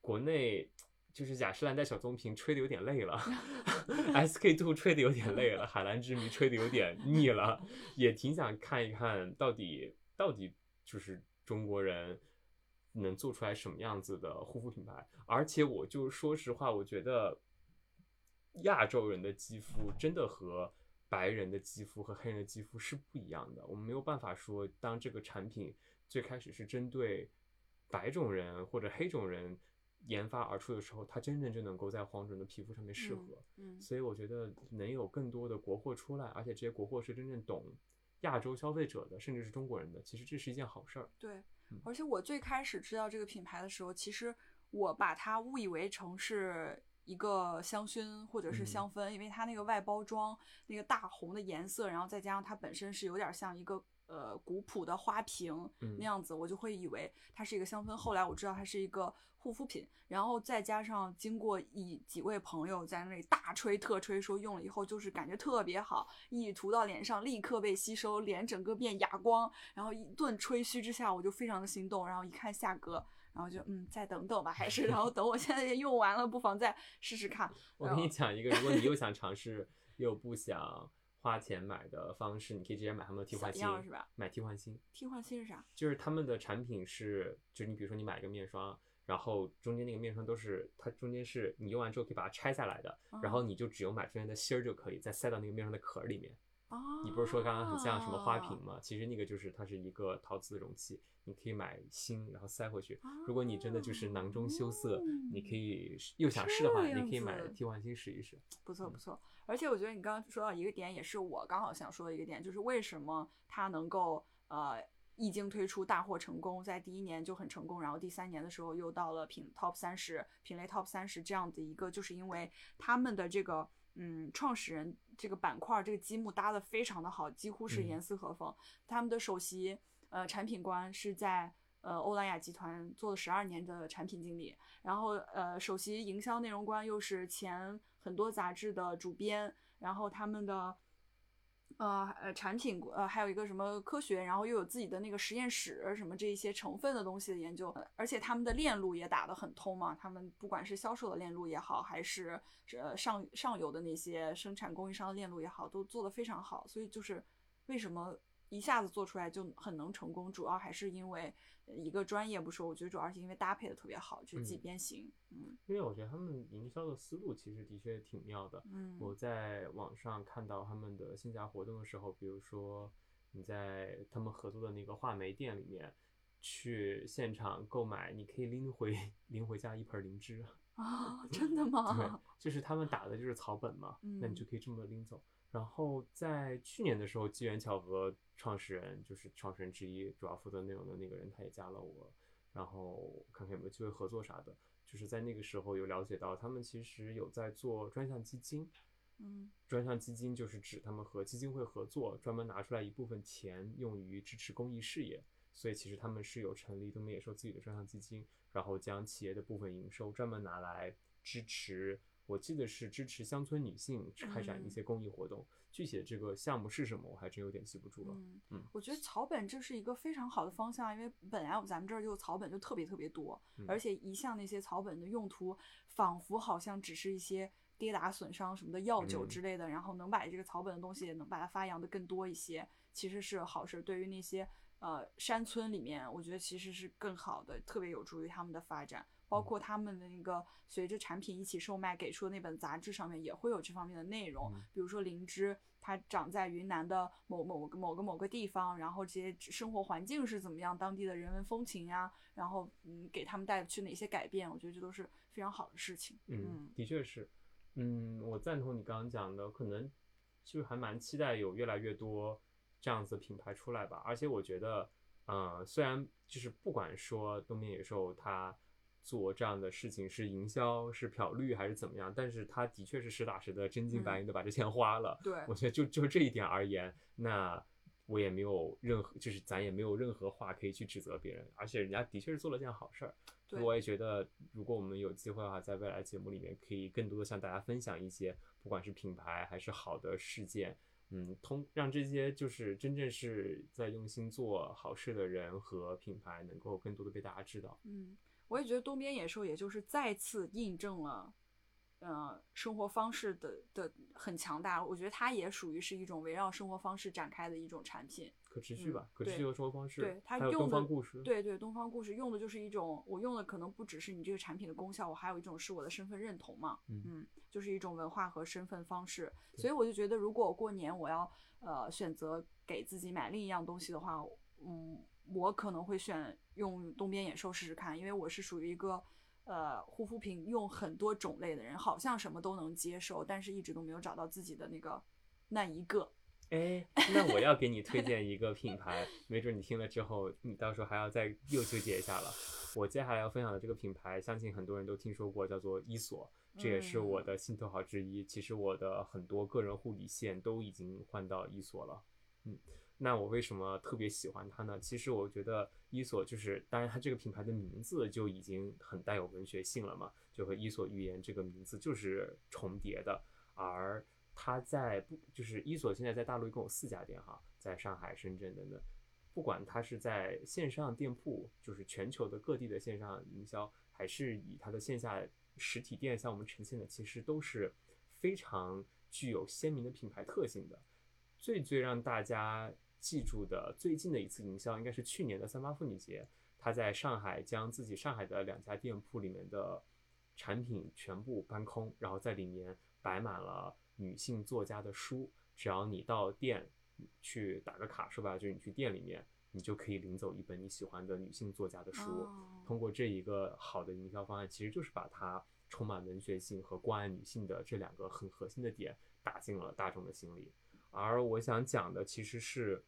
国内就是雅诗兰黛小棕瓶吹的有点累了，SK two 吹的有点累了，海蓝之谜吹的有点腻了，也挺想看一看到底到底就是中国人能做出来什么样子的护肤品牌。而且我就说实话，我觉得亚洲人的肌肤真的和白人的肌肤和黑人的肌肤是不一样的。我们没有办法说，当这个产品最开始是针对白种人或者黑种人研发而出的时候，它真正就能够在黄种人的皮肤上面适合。嗯，所以我觉得能有更多的国货出来，而且这些国货是真正懂亚洲消费者的，甚至是中国人的，其实这是一件好事儿。对嗯。而且我最开始知道这个品牌的时候，其实我把它误以为成是一个香薰或者是嗯香氛，因为它那个外包装那个大红的颜色，然后再加上它本身是有点像一个。呃，古朴的花瓶嗯那样子，我就会以为它是一个香氛。后来我知道它是一个护肤品，然后再加上经过一几位朋友在那里大吹特吹，说用了以后就是感觉特别好，一涂到脸上立刻被吸收，脸整个变哑光。然后一顿吹嘘之下，我就非常的心动。然后一看价格，然后就嗯，再等等吧，还是然后等我现在用完了，不妨再试试看。我跟你讲一个，如果你又想尝试又不想花钱买的方式，你可以直接买他们的替换芯是吧，买替换芯。替换芯是啥？就是他们的产品是，就是你比如说你买一个面霜，然后中间那个面霜都是它中间是你用完之后可以把它拆下来的，然后你就只有买中间的芯儿就可以，再塞到那个面霜的壳里面。哦，你不是说刚刚很像什么花瓶吗？其实那个就是它是一个陶瓷的容器，你可以买芯然后塞回去。如果你真的就是囊中羞涩，你可以又想试的话，你可以买替换芯试一试。不错不错，而且我觉得你刚刚说到一个点，也是我刚好想说的一个点，就是为什么它能够呃一经推出大获成功，在第一年就很成功，然后第三年的时候又到了品 top 三十品类 top 三十这样的一个，就是因为他们的这个嗯创始人这个板块这个积木搭的非常的好，几乎是嗯严丝合缝。他们的首席呃产品官是在呃欧莱雅集团做了十二年的产品经理，然后呃首席营销内容官又是前很多杂志的主编，然后他们的呃呃产品呃还有一个什么科学，然后又有自己的那个实验室什么这一些成分的东西的研究，而且他们的链路也打得很通嘛，他们不管是销售的链路也好，还是呃上上游的那些生产供应商的链路也好，都做得非常好，所以就是为什么一下子做出来就很能成功，主要还是因为一个专业不说，我觉得主要是因为搭配的特别好，就是几嗯边形，嗯因为我觉得他们营销的思路其实的确挺妙的。嗯我在网上看到他们的线下活动的时候，比如说你在他们合作的那个话梅店里面去现场购买，你可以拎回拎回家一盆灵芝。啊，真的对吗？，就是他们打的就是草本嘛，那你就嗯可以这么拎走。然后在去年的时候，机缘巧合，创始人就是创始人之一，主要负责内容的那个人，他也加了我，然后看看有没有机会合作啥的。就是在那个时候有了解到，他们其实有在做专项基金，嗯专项基金就是指他们和基金会合作，专门拿出来一部分钱用于支持公益事业。所以其实他们是有成立东北野兽自己的专项基金，然后将企业的部分营收专门拿来支持，我记得是支持乡村女性开展一些公益活动。具体的这个项目是什么，我还真有点记不住了。嗯嗯我觉得草本这是一个非常好的方向，因为本来咱们这儿就草本就特别特别多，嗯而且一向那些草本的用途，仿佛好像只是一些跌打损伤什么的药酒嗯之类的，然后能把这个草本的东西能把它发扬的更多一些，其实是好事。对于那些呃山村里面，我觉得其实是更好的，特别有助于他们的发展。包括他们的那个随着产品一起售卖给出的那本杂志上面也会有这方面的内容，嗯比如说灵芝，它长在云南的某某个某个某个地方，然后这些生活环境是怎么样，当地的人文风情呀，然后嗯给他们带去哪些改变，我觉得这都是非常好的事情。嗯，的确是。嗯，我赞同你刚刚讲的，可能就还蛮期待有越来越多这样子品牌出来吧。而且我觉得，呃，虽然就是不管说东边野兽它做这样的事情是营销、是漂绿还是怎么样，但是它的确是实打实的、真金白银的把这钱花了。对我觉得就就这一点而言，那我也没有任何，就是咱也没有任何话可以去指责别人，而且人家的确是做了件好事儿。对我也觉得，如果我们有机会的话，在未来节目里面，可以更多的向大家分享一些，不管是品牌还是好的事件，嗯，通让这些就是真正是在用心做好事的人和品牌，能够更多的被大家知道。嗯，我也觉得东边野兽也就是再次印证了，呃，生活方式的的很强大。我觉得它也属于是一种围绕生活方式展开的一种产品。可持续吧，可持续的生活方式，对它用的东方故事，对对，东方故事用的就是一种，我用的可能不只是你这个产品的功效，我还有一种是我的身份认同嘛，嗯就是一种文化和身份方式。所以我就觉得，如果我过年我要呃选择给自己买另一样东西的话，嗯，我可能会选用东边野兽试试看，因为我是属于一个。呃，护肤品用很多种类的人，好像什么都能接受，但是一直都没有找到自己的那个那一个。哎，那我要给你推荐一个品牌，没准你听了之后，你到时候还要再又纠结一下了。我接下来要分享的这个品牌，相信很多人都听说过，叫做伊索，这也是我的心头好之一。其实我的很多个人护理线都已经换到伊索了，嗯。那我为什么特别喜欢它呢？其实我觉得伊索就是，当然它这个品牌的名字就已经很带有文学性了嘛，就和伊索寓言这个名字就是重叠的，而它在不就是伊索现在在大陆一共有四家店哈，在上海、深圳等等。不管它是在线上店铺，就是全球的各地的线上营销，还是以它的线下实体店向我们呈现的，其实都是非常具有鲜明的品牌特性的。最最让大家记住的最近的一次营销，应该是去年的三八妇女节，他在上海将自己上海的两家店铺里面的产品全部搬空，然后在里面摆满了女性作家的书，只要你到店去打个卡，说白了就是你去店里面，你就可以领走一本你喜欢的女性作家的书。哦通过这一个好的营销方案，其实就是把它充满文学性和关爱女性的这两个很核心的点打进了大众的心里。而我想讲的其实是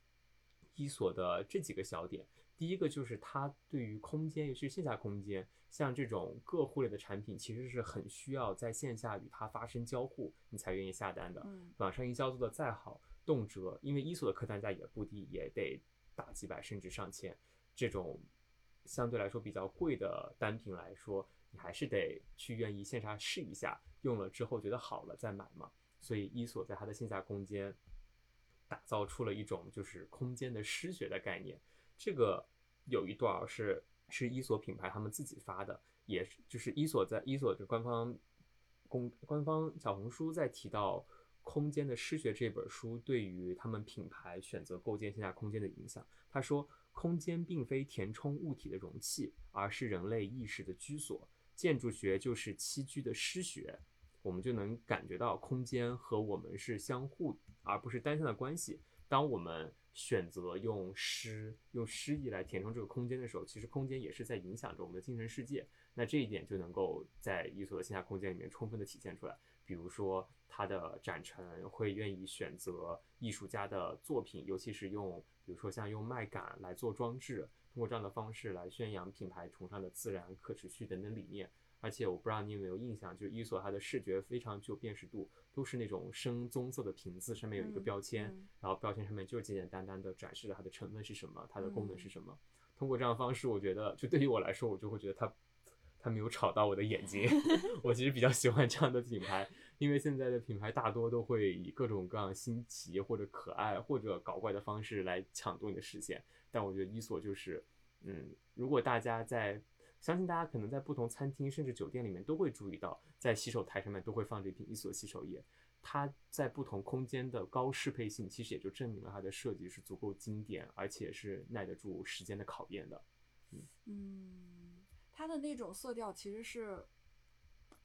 伊索的这几个小点。第一个就是它对于空间，尤其是线下空间，像这种个护类的产品，其实是很需要在线下与它发生交互，你才愿意下单的。嗯网上营销做的再好，动辄因为伊索的客单价也不低，也得大几百甚至上千，这种相对来说比较贵的单品来说，你还是得去愿意线下试一下，用了之后觉得好了再买嘛。所以伊索在它的线下空间打造出了一种就是空间的诗学的概念。这个有一段是是伊索品牌他们自己发的，也是就是伊索在伊索的官方公官方小红书在提到空间的诗学这本书对于他们品牌选择构建线下空间的影响。他说，空间并非填充物体的容器，而是人类意识的居所。建筑学就是栖居的诗学。我们就能感觉到空间和我们是相互，而不是单向的关系。当我们选择用诗、用诗意来填充这个空间的时候，其实空间也是在影响着我们的精神世界。那这一点就能够在艺术的线下空间里面充分的体现出来。比如说，它的展陈会愿意选择艺术家的作品，尤其是用，比如说像用麦秆来做装置，通过这样的方式来宣扬品牌崇尚的自然、可持续等等理念。而且我不知道你有没有印象，就是伊索它的视觉非常具有辨识度，都是那种深棕色的瓶子，上面有一个标签，然后标签上面就简简单单的展示了它的成分是什么，它的功能是什么。通过这样的方式，我觉得就对于我来说，我就会觉得它它没有吵到我的眼睛。我其实比较喜欢这样的品牌，因为现在的品牌大多都会以各种各样新奇或者可爱或者搞怪的方式来抢夺你的视线。但我觉得伊索就是，嗯，如果大家在相信大家可能在不同餐厅甚至酒店里面都会注意到，在洗手台上面都会放这瓶伊索洗手液。它在不同空间的高适配性，其实也就证明了它的设计是足够经典，而且是耐得住时间的考验的。嗯，它的那种色调其实是，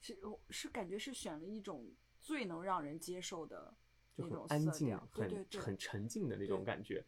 其实是感觉是选了一种最能让人接受的。就很安静，很很沉静的那种感觉，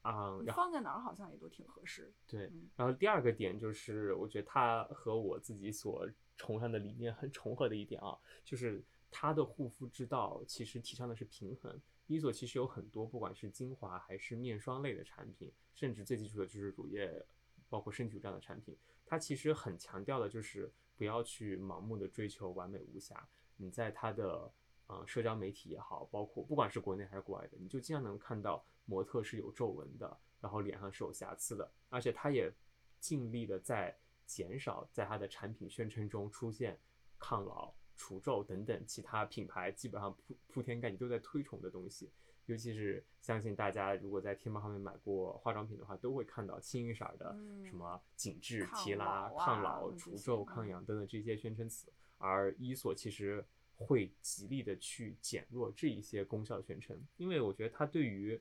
啊，放在哪儿好像也都挺合适。对，然后第二个点就是，我觉得它和我自己所崇尚的理念很重合的一点啊，就是它的护肤之道其实提倡的是平衡。伊索其实有很多，不管是精华还是面霜类的产品，甚至最基础的就是乳液，包括身体乳这样的产品，它其实很强调的就是不要去盲目的追求完美无瑕。你在它的啊，社交媒体也好，包括不管是国内还是国外的，你就经常能看到模特是有皱纹的，然后脸上是有瑕疵的，而且他也尽力的在减少在他的产品宣称中出现抗老、除皱等等其他品牌基本上铺铺天盖地都在推崇的东西。尤其是相信大家如果在天猫上面买过化妆品的话，都会看到清一色的什么紧致、提拉、抗老、除皱、抗氧等等这些宣称词，而伊索其实。会极力的去减弱这一些功效的宣称，因为我觉得它对于，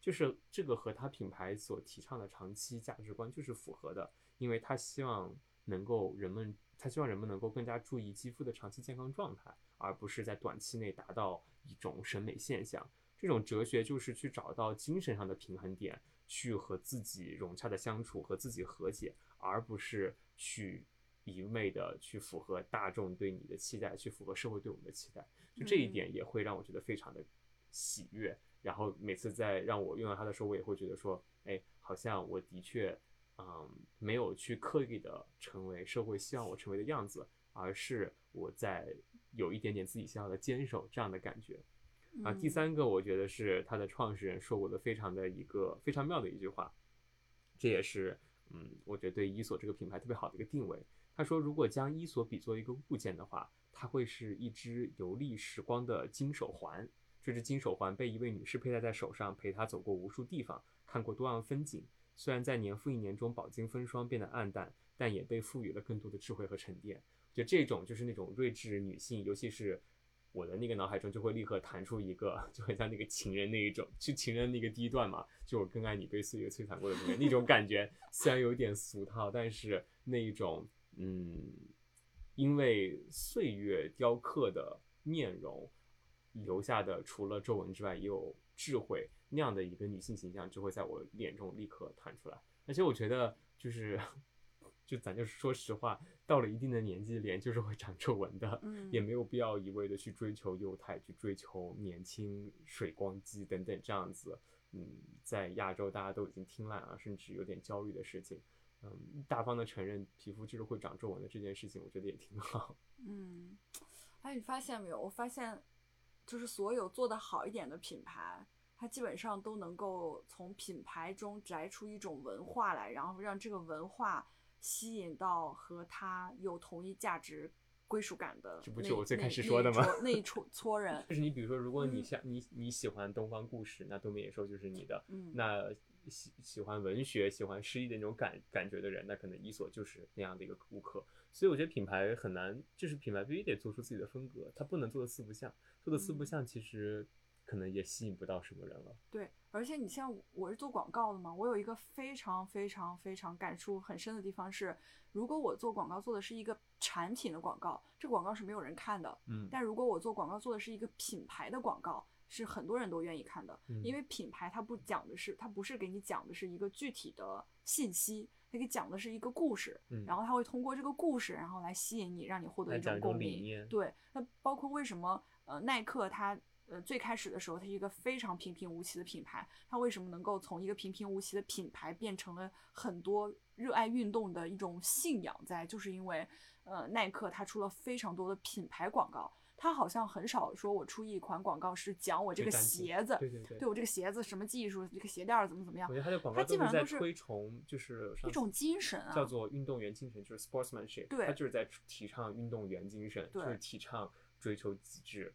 就是这个和它品牌所提倡的长期价值观就是符合的，因为他希望能够人们，他希望人们能够更加注意肌肤的长期健康状态，而不是在短期内达到一种审美现象。这种哲学就是去找到精神上的平衡点，去和自己融洽的相处，和自己和解，而不是去。一味的去符合大众对你的期待，去符合社会对我们的期待，就这一点也会让我觉得非常的喜悦。然后每次在让我用到它的时候，我也会觉得说，哎，好像我的确，嗯，没有去刻意的成为社会希望我成为的样子，而是我在有一点点自己想要的坚守这样的感觉。啊，第三个我觉得是它的创始人说过的非常的一个非常妙的一句话，这也是嗯，我觉得对伊索这个品牌特别好的一个定位。他说：“如果将伊索比作一个物件的话，它会是一只游历时光的金手环。这只金手环被一位女士佩戴在手上，陪她走过无数地方，看过多样风景。虽然在年复一年中饱经风霜，变得暗淡，但也被赋予了更多的智慧和沉淀。就这种，就是那种睿智女性，尤其是我的那个脑海中就会立刻弹出一个，就很像那个情人那一种，就情人那个第一段嘛，就我更爱你被岁月摧残过的那个那种感觉。虽然有点俗套，但是那一种。”嗯，因为岁月雕刻的面容留下的，除了皱纹之外，也有智慧那样的一个女性形象，就会在我脸中立刻弹出来。而且我觉得，就是，就咱就是说实话，到了一定的年纪，脸就是会长皱纹的，也没有必要一味的去追求幼态，去追求年轻、水光肌等等这样子。嗯，在亚洲大家都已经听烂了，甚至有点焦虑的事情。嗯，大方的承认皮肤就是会长皱纹的这件事情，我觉得也挺好。嗯，哎，你发现没有？我发现，就是所有做的好一点的品牌，它基本上都能够从品牌中摘出一种文化来，然后让这个文化吸引到和它有同一价值归属感的那。这不就我最开始说的吗 那一撮撮人，就是你比如说，如果你嗯像你你喜欢东方故事，那东北野兽就是你的。嗯，那喜喜欢文学、喜欢诗意的那种感感觉的人，那可能伊索就是那样的一个顾客。所以我觉得品牌很难，就是品牌必须得做出自己的风格，它不能做的四不像，做的四不嗯像其实可能也吸引不到什么人了。对，而且你像我是做广告的嘛，我有一个非常非常非常感触很深的地方是，如果我做广告做的是一个产品的广告，这个广告是没有人看的。嗯但如果我做广告做的是一个品牌的广告，是很多人都愿意看的，嗯因为品牌它不讲的是，它不是给你讲的是一个具体的信息，它给讲的是一个故事，嗯然后它会通过这个故事，然后来吸引你，让你获得一种共鸣。对，那包括为什么呃耐克它呃最开始的时候它是一个非常平平无奇的品牌，它为什么能够从一个平平无奇的品牌变成了很多热爱运动的一种信仰在，就是因为呃耐克它出了非常多的品牌广告。它好像很少说，我出一款广告是讲我这个鞋子，对对对对我这个鞋子什么技术，这个鞋垫儿怎么怎么样我觉，得他的广告基本上都是推崇，就是一种精神啊，叫做运动员精神，就是 sportsmanship。对他就是在提倡运动员精神，就是提倡追求极致、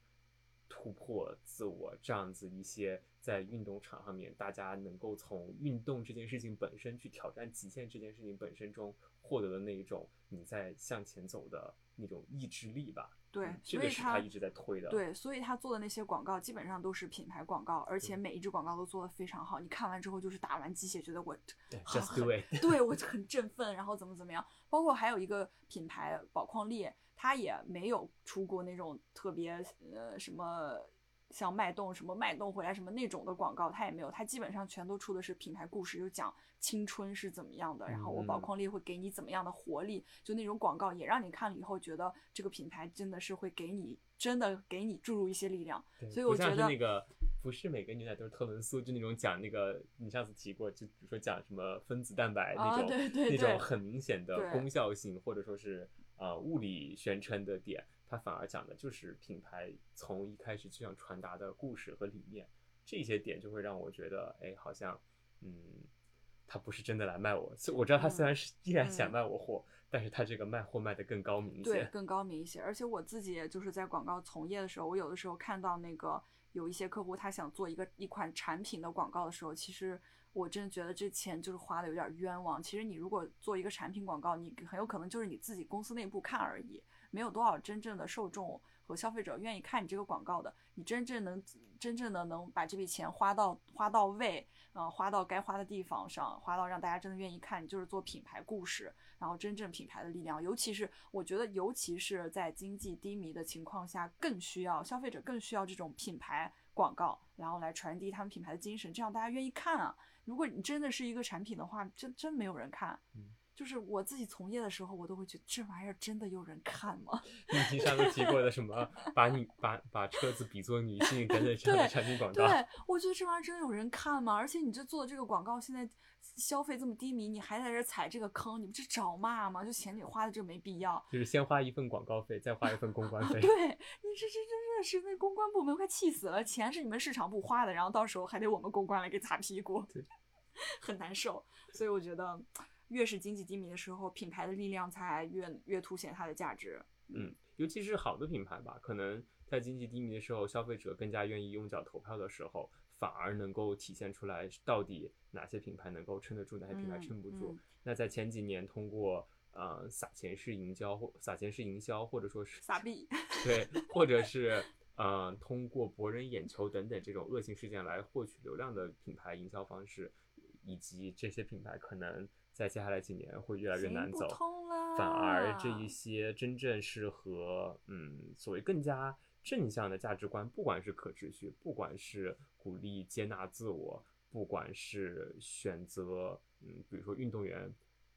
突破自我这样子一些在运动场上面，大家能够从运动这件事情本身去挑战极限这件事情本身中获得的那一种你在向前走的那种意志力吧。对所以它个是他一直在推的。对，所以他做的那些广告基本上都是品牌广告，而且嗯每一支广告都做的非常好。你看完之后就是打完鸡血，觉得我对很很。对我就很振奋，然后怎么怎么样。包括还有一个品牌宝矿力，它也没有出过那种特别呃什么像脉动什么脉动回来什么那种的广告，它也没有，它基本上全都出的是品牌故事，就讲青春是怎么样的，然后我宝嗯矿力会给你怎么样的活力，就那种广告也让你看了以后觉得这个品牌真的是会给你真的给你注入一些力量。所以我觉得那个不是每个牛奶都是特仑苏，就那种讲那个你上次提过，就比如说讲什么分子蛋白那啊种、对对对那种很明显的功效性或者说是呃物理宣称的点，它反而讲的就是品牌从一开始就想传达的故事和理念，这些点就会让我觉得，哎，好像嗯。他不是真的来卖我，虽我知道他虽然是依然想嗯卖我货，但是他这个卖货卖的更高明一些。对，更高明一些。而且我自己也就是在广告从业的时候，我有的时候看到那个有一些客户他想做一个一款产品的广告的时候，其实我真的觉得这钱就是花的有点冤枉。其实你如果做一个产品广告，你很有可能就是你自己公司内部看而已，没有多少真正的受众和消费者愿意看你这个广告的。你真正能真正的能把这笔钱花到花到位，呃，花到该花的地方上，花到让大家真的愿意看，你就是做品牌故事。然后真正品牌的力量，尤其是我觉得，尤其是在经济低迷的情况下，更需要消费者更需要这种品牌广告，然后来传递他们品牌的精神，这样大家愿意看啊。如果你真的是一个产品的话，真真没有人看。就是我自己从业的时候，我都会觉得这玩意儿真的有人看吗？你提上次提过的什么把女把把车子比作女性等等这样的对产品广告，对，我觉得这玩意儿真的有人看吗？而且你这做的这个广告，现在消费这么低迷，你还在这踩这个坑，你不是找骂吗？就钱你花的这没必要。就是先花一份广告费，再花一份公关费。对你这这真的是那公关部门快气死了，钱是你们市场部花的，然后到时候还得我们公关来给擦屁股对，很难受。所以我觉得，越是经济低迷的时候，品牌的力量才越越凸显它的价值。嗯，尤其是好的品牌吧，可能在经济低迷的时候，消费者更加愿意用脚投票的时候，反而能够体现出来到底哪些品牌能够撑得住，哪些品牌嗯撑不住。嗯那在前几年，通过呃撒钱式营销或撒钱式营销，或者说是撒币，对，或者是呃通过博人眼球等等这种恶性事件来获取流量的品牌营销方式，以及这些品牌可能在接下来几年会越来越难走。反而这一些真正适合嗯所谓更加正向的价值观，不管是可持续，不管是鼓励接纳自我，不管是选择嗯比如说运动员。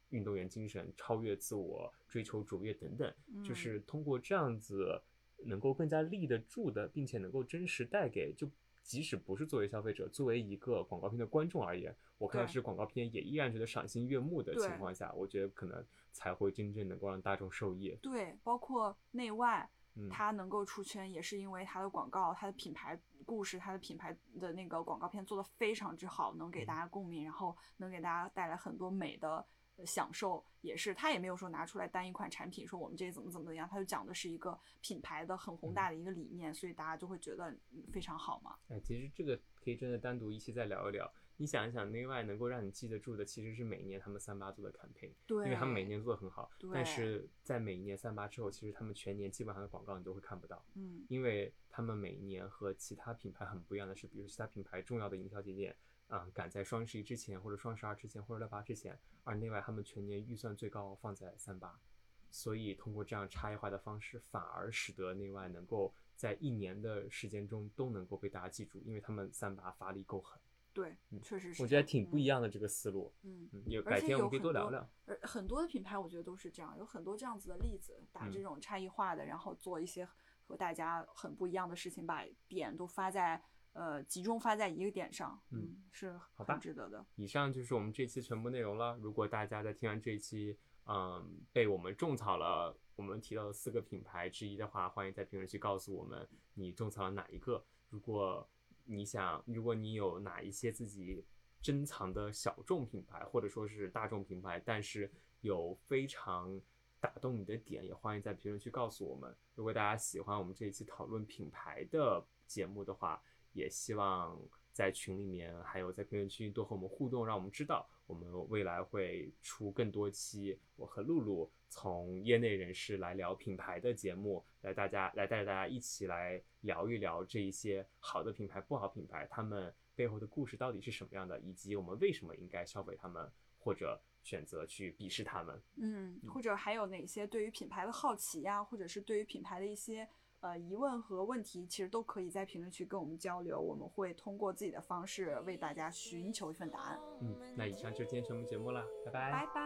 运动员精神、超越自我、追求卓越等等，就嗯是通过这样子能够更加立得住的，并且能够真实带给，就即使不是作为消费者，作为一个广告片的观众而言，我看到对这广告片也依然觉得赏心悦目的情况下，我觉得可能才会真正能够让大众受益。对，包括内外，嗯它能够出圈，也是因为它的广告、它的品牌故事、它的品牌的那个广告片做的非常之好，能给大家共鸣，然后能给大家带来很多美的享受也是，他也没有说拿出来单一款产品说我们这怎么怎么样，他就讲的是一个品牌的很宏大的一个理念，所以大家就会觉得非常好嘛。哎，其实这个可以真的单独一期再聊一聊。你想一想，内外能够让你记得住的，其实是每一年他们三八做的 campaign，对，因为他们每年做的很好。对但是在每一年三八之后，其实他们全年基本上的广告你都会看不到，嗯因为他们每一年和其他品牌很不一样的是，比如其他品牌重要的营销节点。啊、赶在双十一之前，或者双十二之前，或者六八之前，而内外他们全年预算最高放在三八，所以通过这样差异化的方式，反而使得内外能够在一年的时间中都能够被大家记住，因为他们三八发力够狠。对，嗯确实是。我觉得挺不一。样的这个思路。嗯，嗯，有改天我们可以多聊聊。而很多的品牌我觉得都是这样，有很多这样子的例子，打这嗯种差异化的，然后做一些和大家很不一样的事情，把点都发在呃集中发在一个点上，嗯嗯，是很值得的。以上就是我们这期全部内容了。如果大家在听完这一期，嗯，被我们种草了我们提到的四个品牌之一的话，欢迎在评论区告诉我们你种草了哪一个。如果你想，如果你有哪一些自己珍藏的小众品牌，或者说是大众品牌，但是有非常打动你的点，也欢迎在评论区告诉我们。如果大家喜欢我们这一期讨论品牌的节目的话，也希望在群里面还有在评论区多和我们互动，让我们知道我们未来会出更多期我和露露从业内人士来聊品牌的节目，来大家来带着大家一起来聊一聊这一些好的品牌、不好品牌，他们背后的故事到底是什么样的，以及我们为什么应该消费他们，或者选择去鄙视他们。嗯，或者还有哪些对于品牌的好奇呀，或者是对于品牌的一些呃疑问和问题，其实都可以在评论区跟我们交流，我们会通过自己的方式为大家寻求一份答案。嗯，那以上就是今天全部节目了，拜拜。拜拜。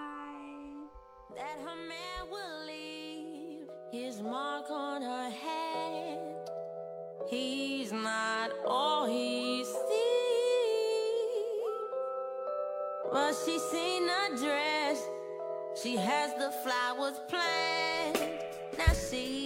that her man will leave his mark on her head. He's not all he seems, but she's seen a dress. She has the flowers planned. Now she happy.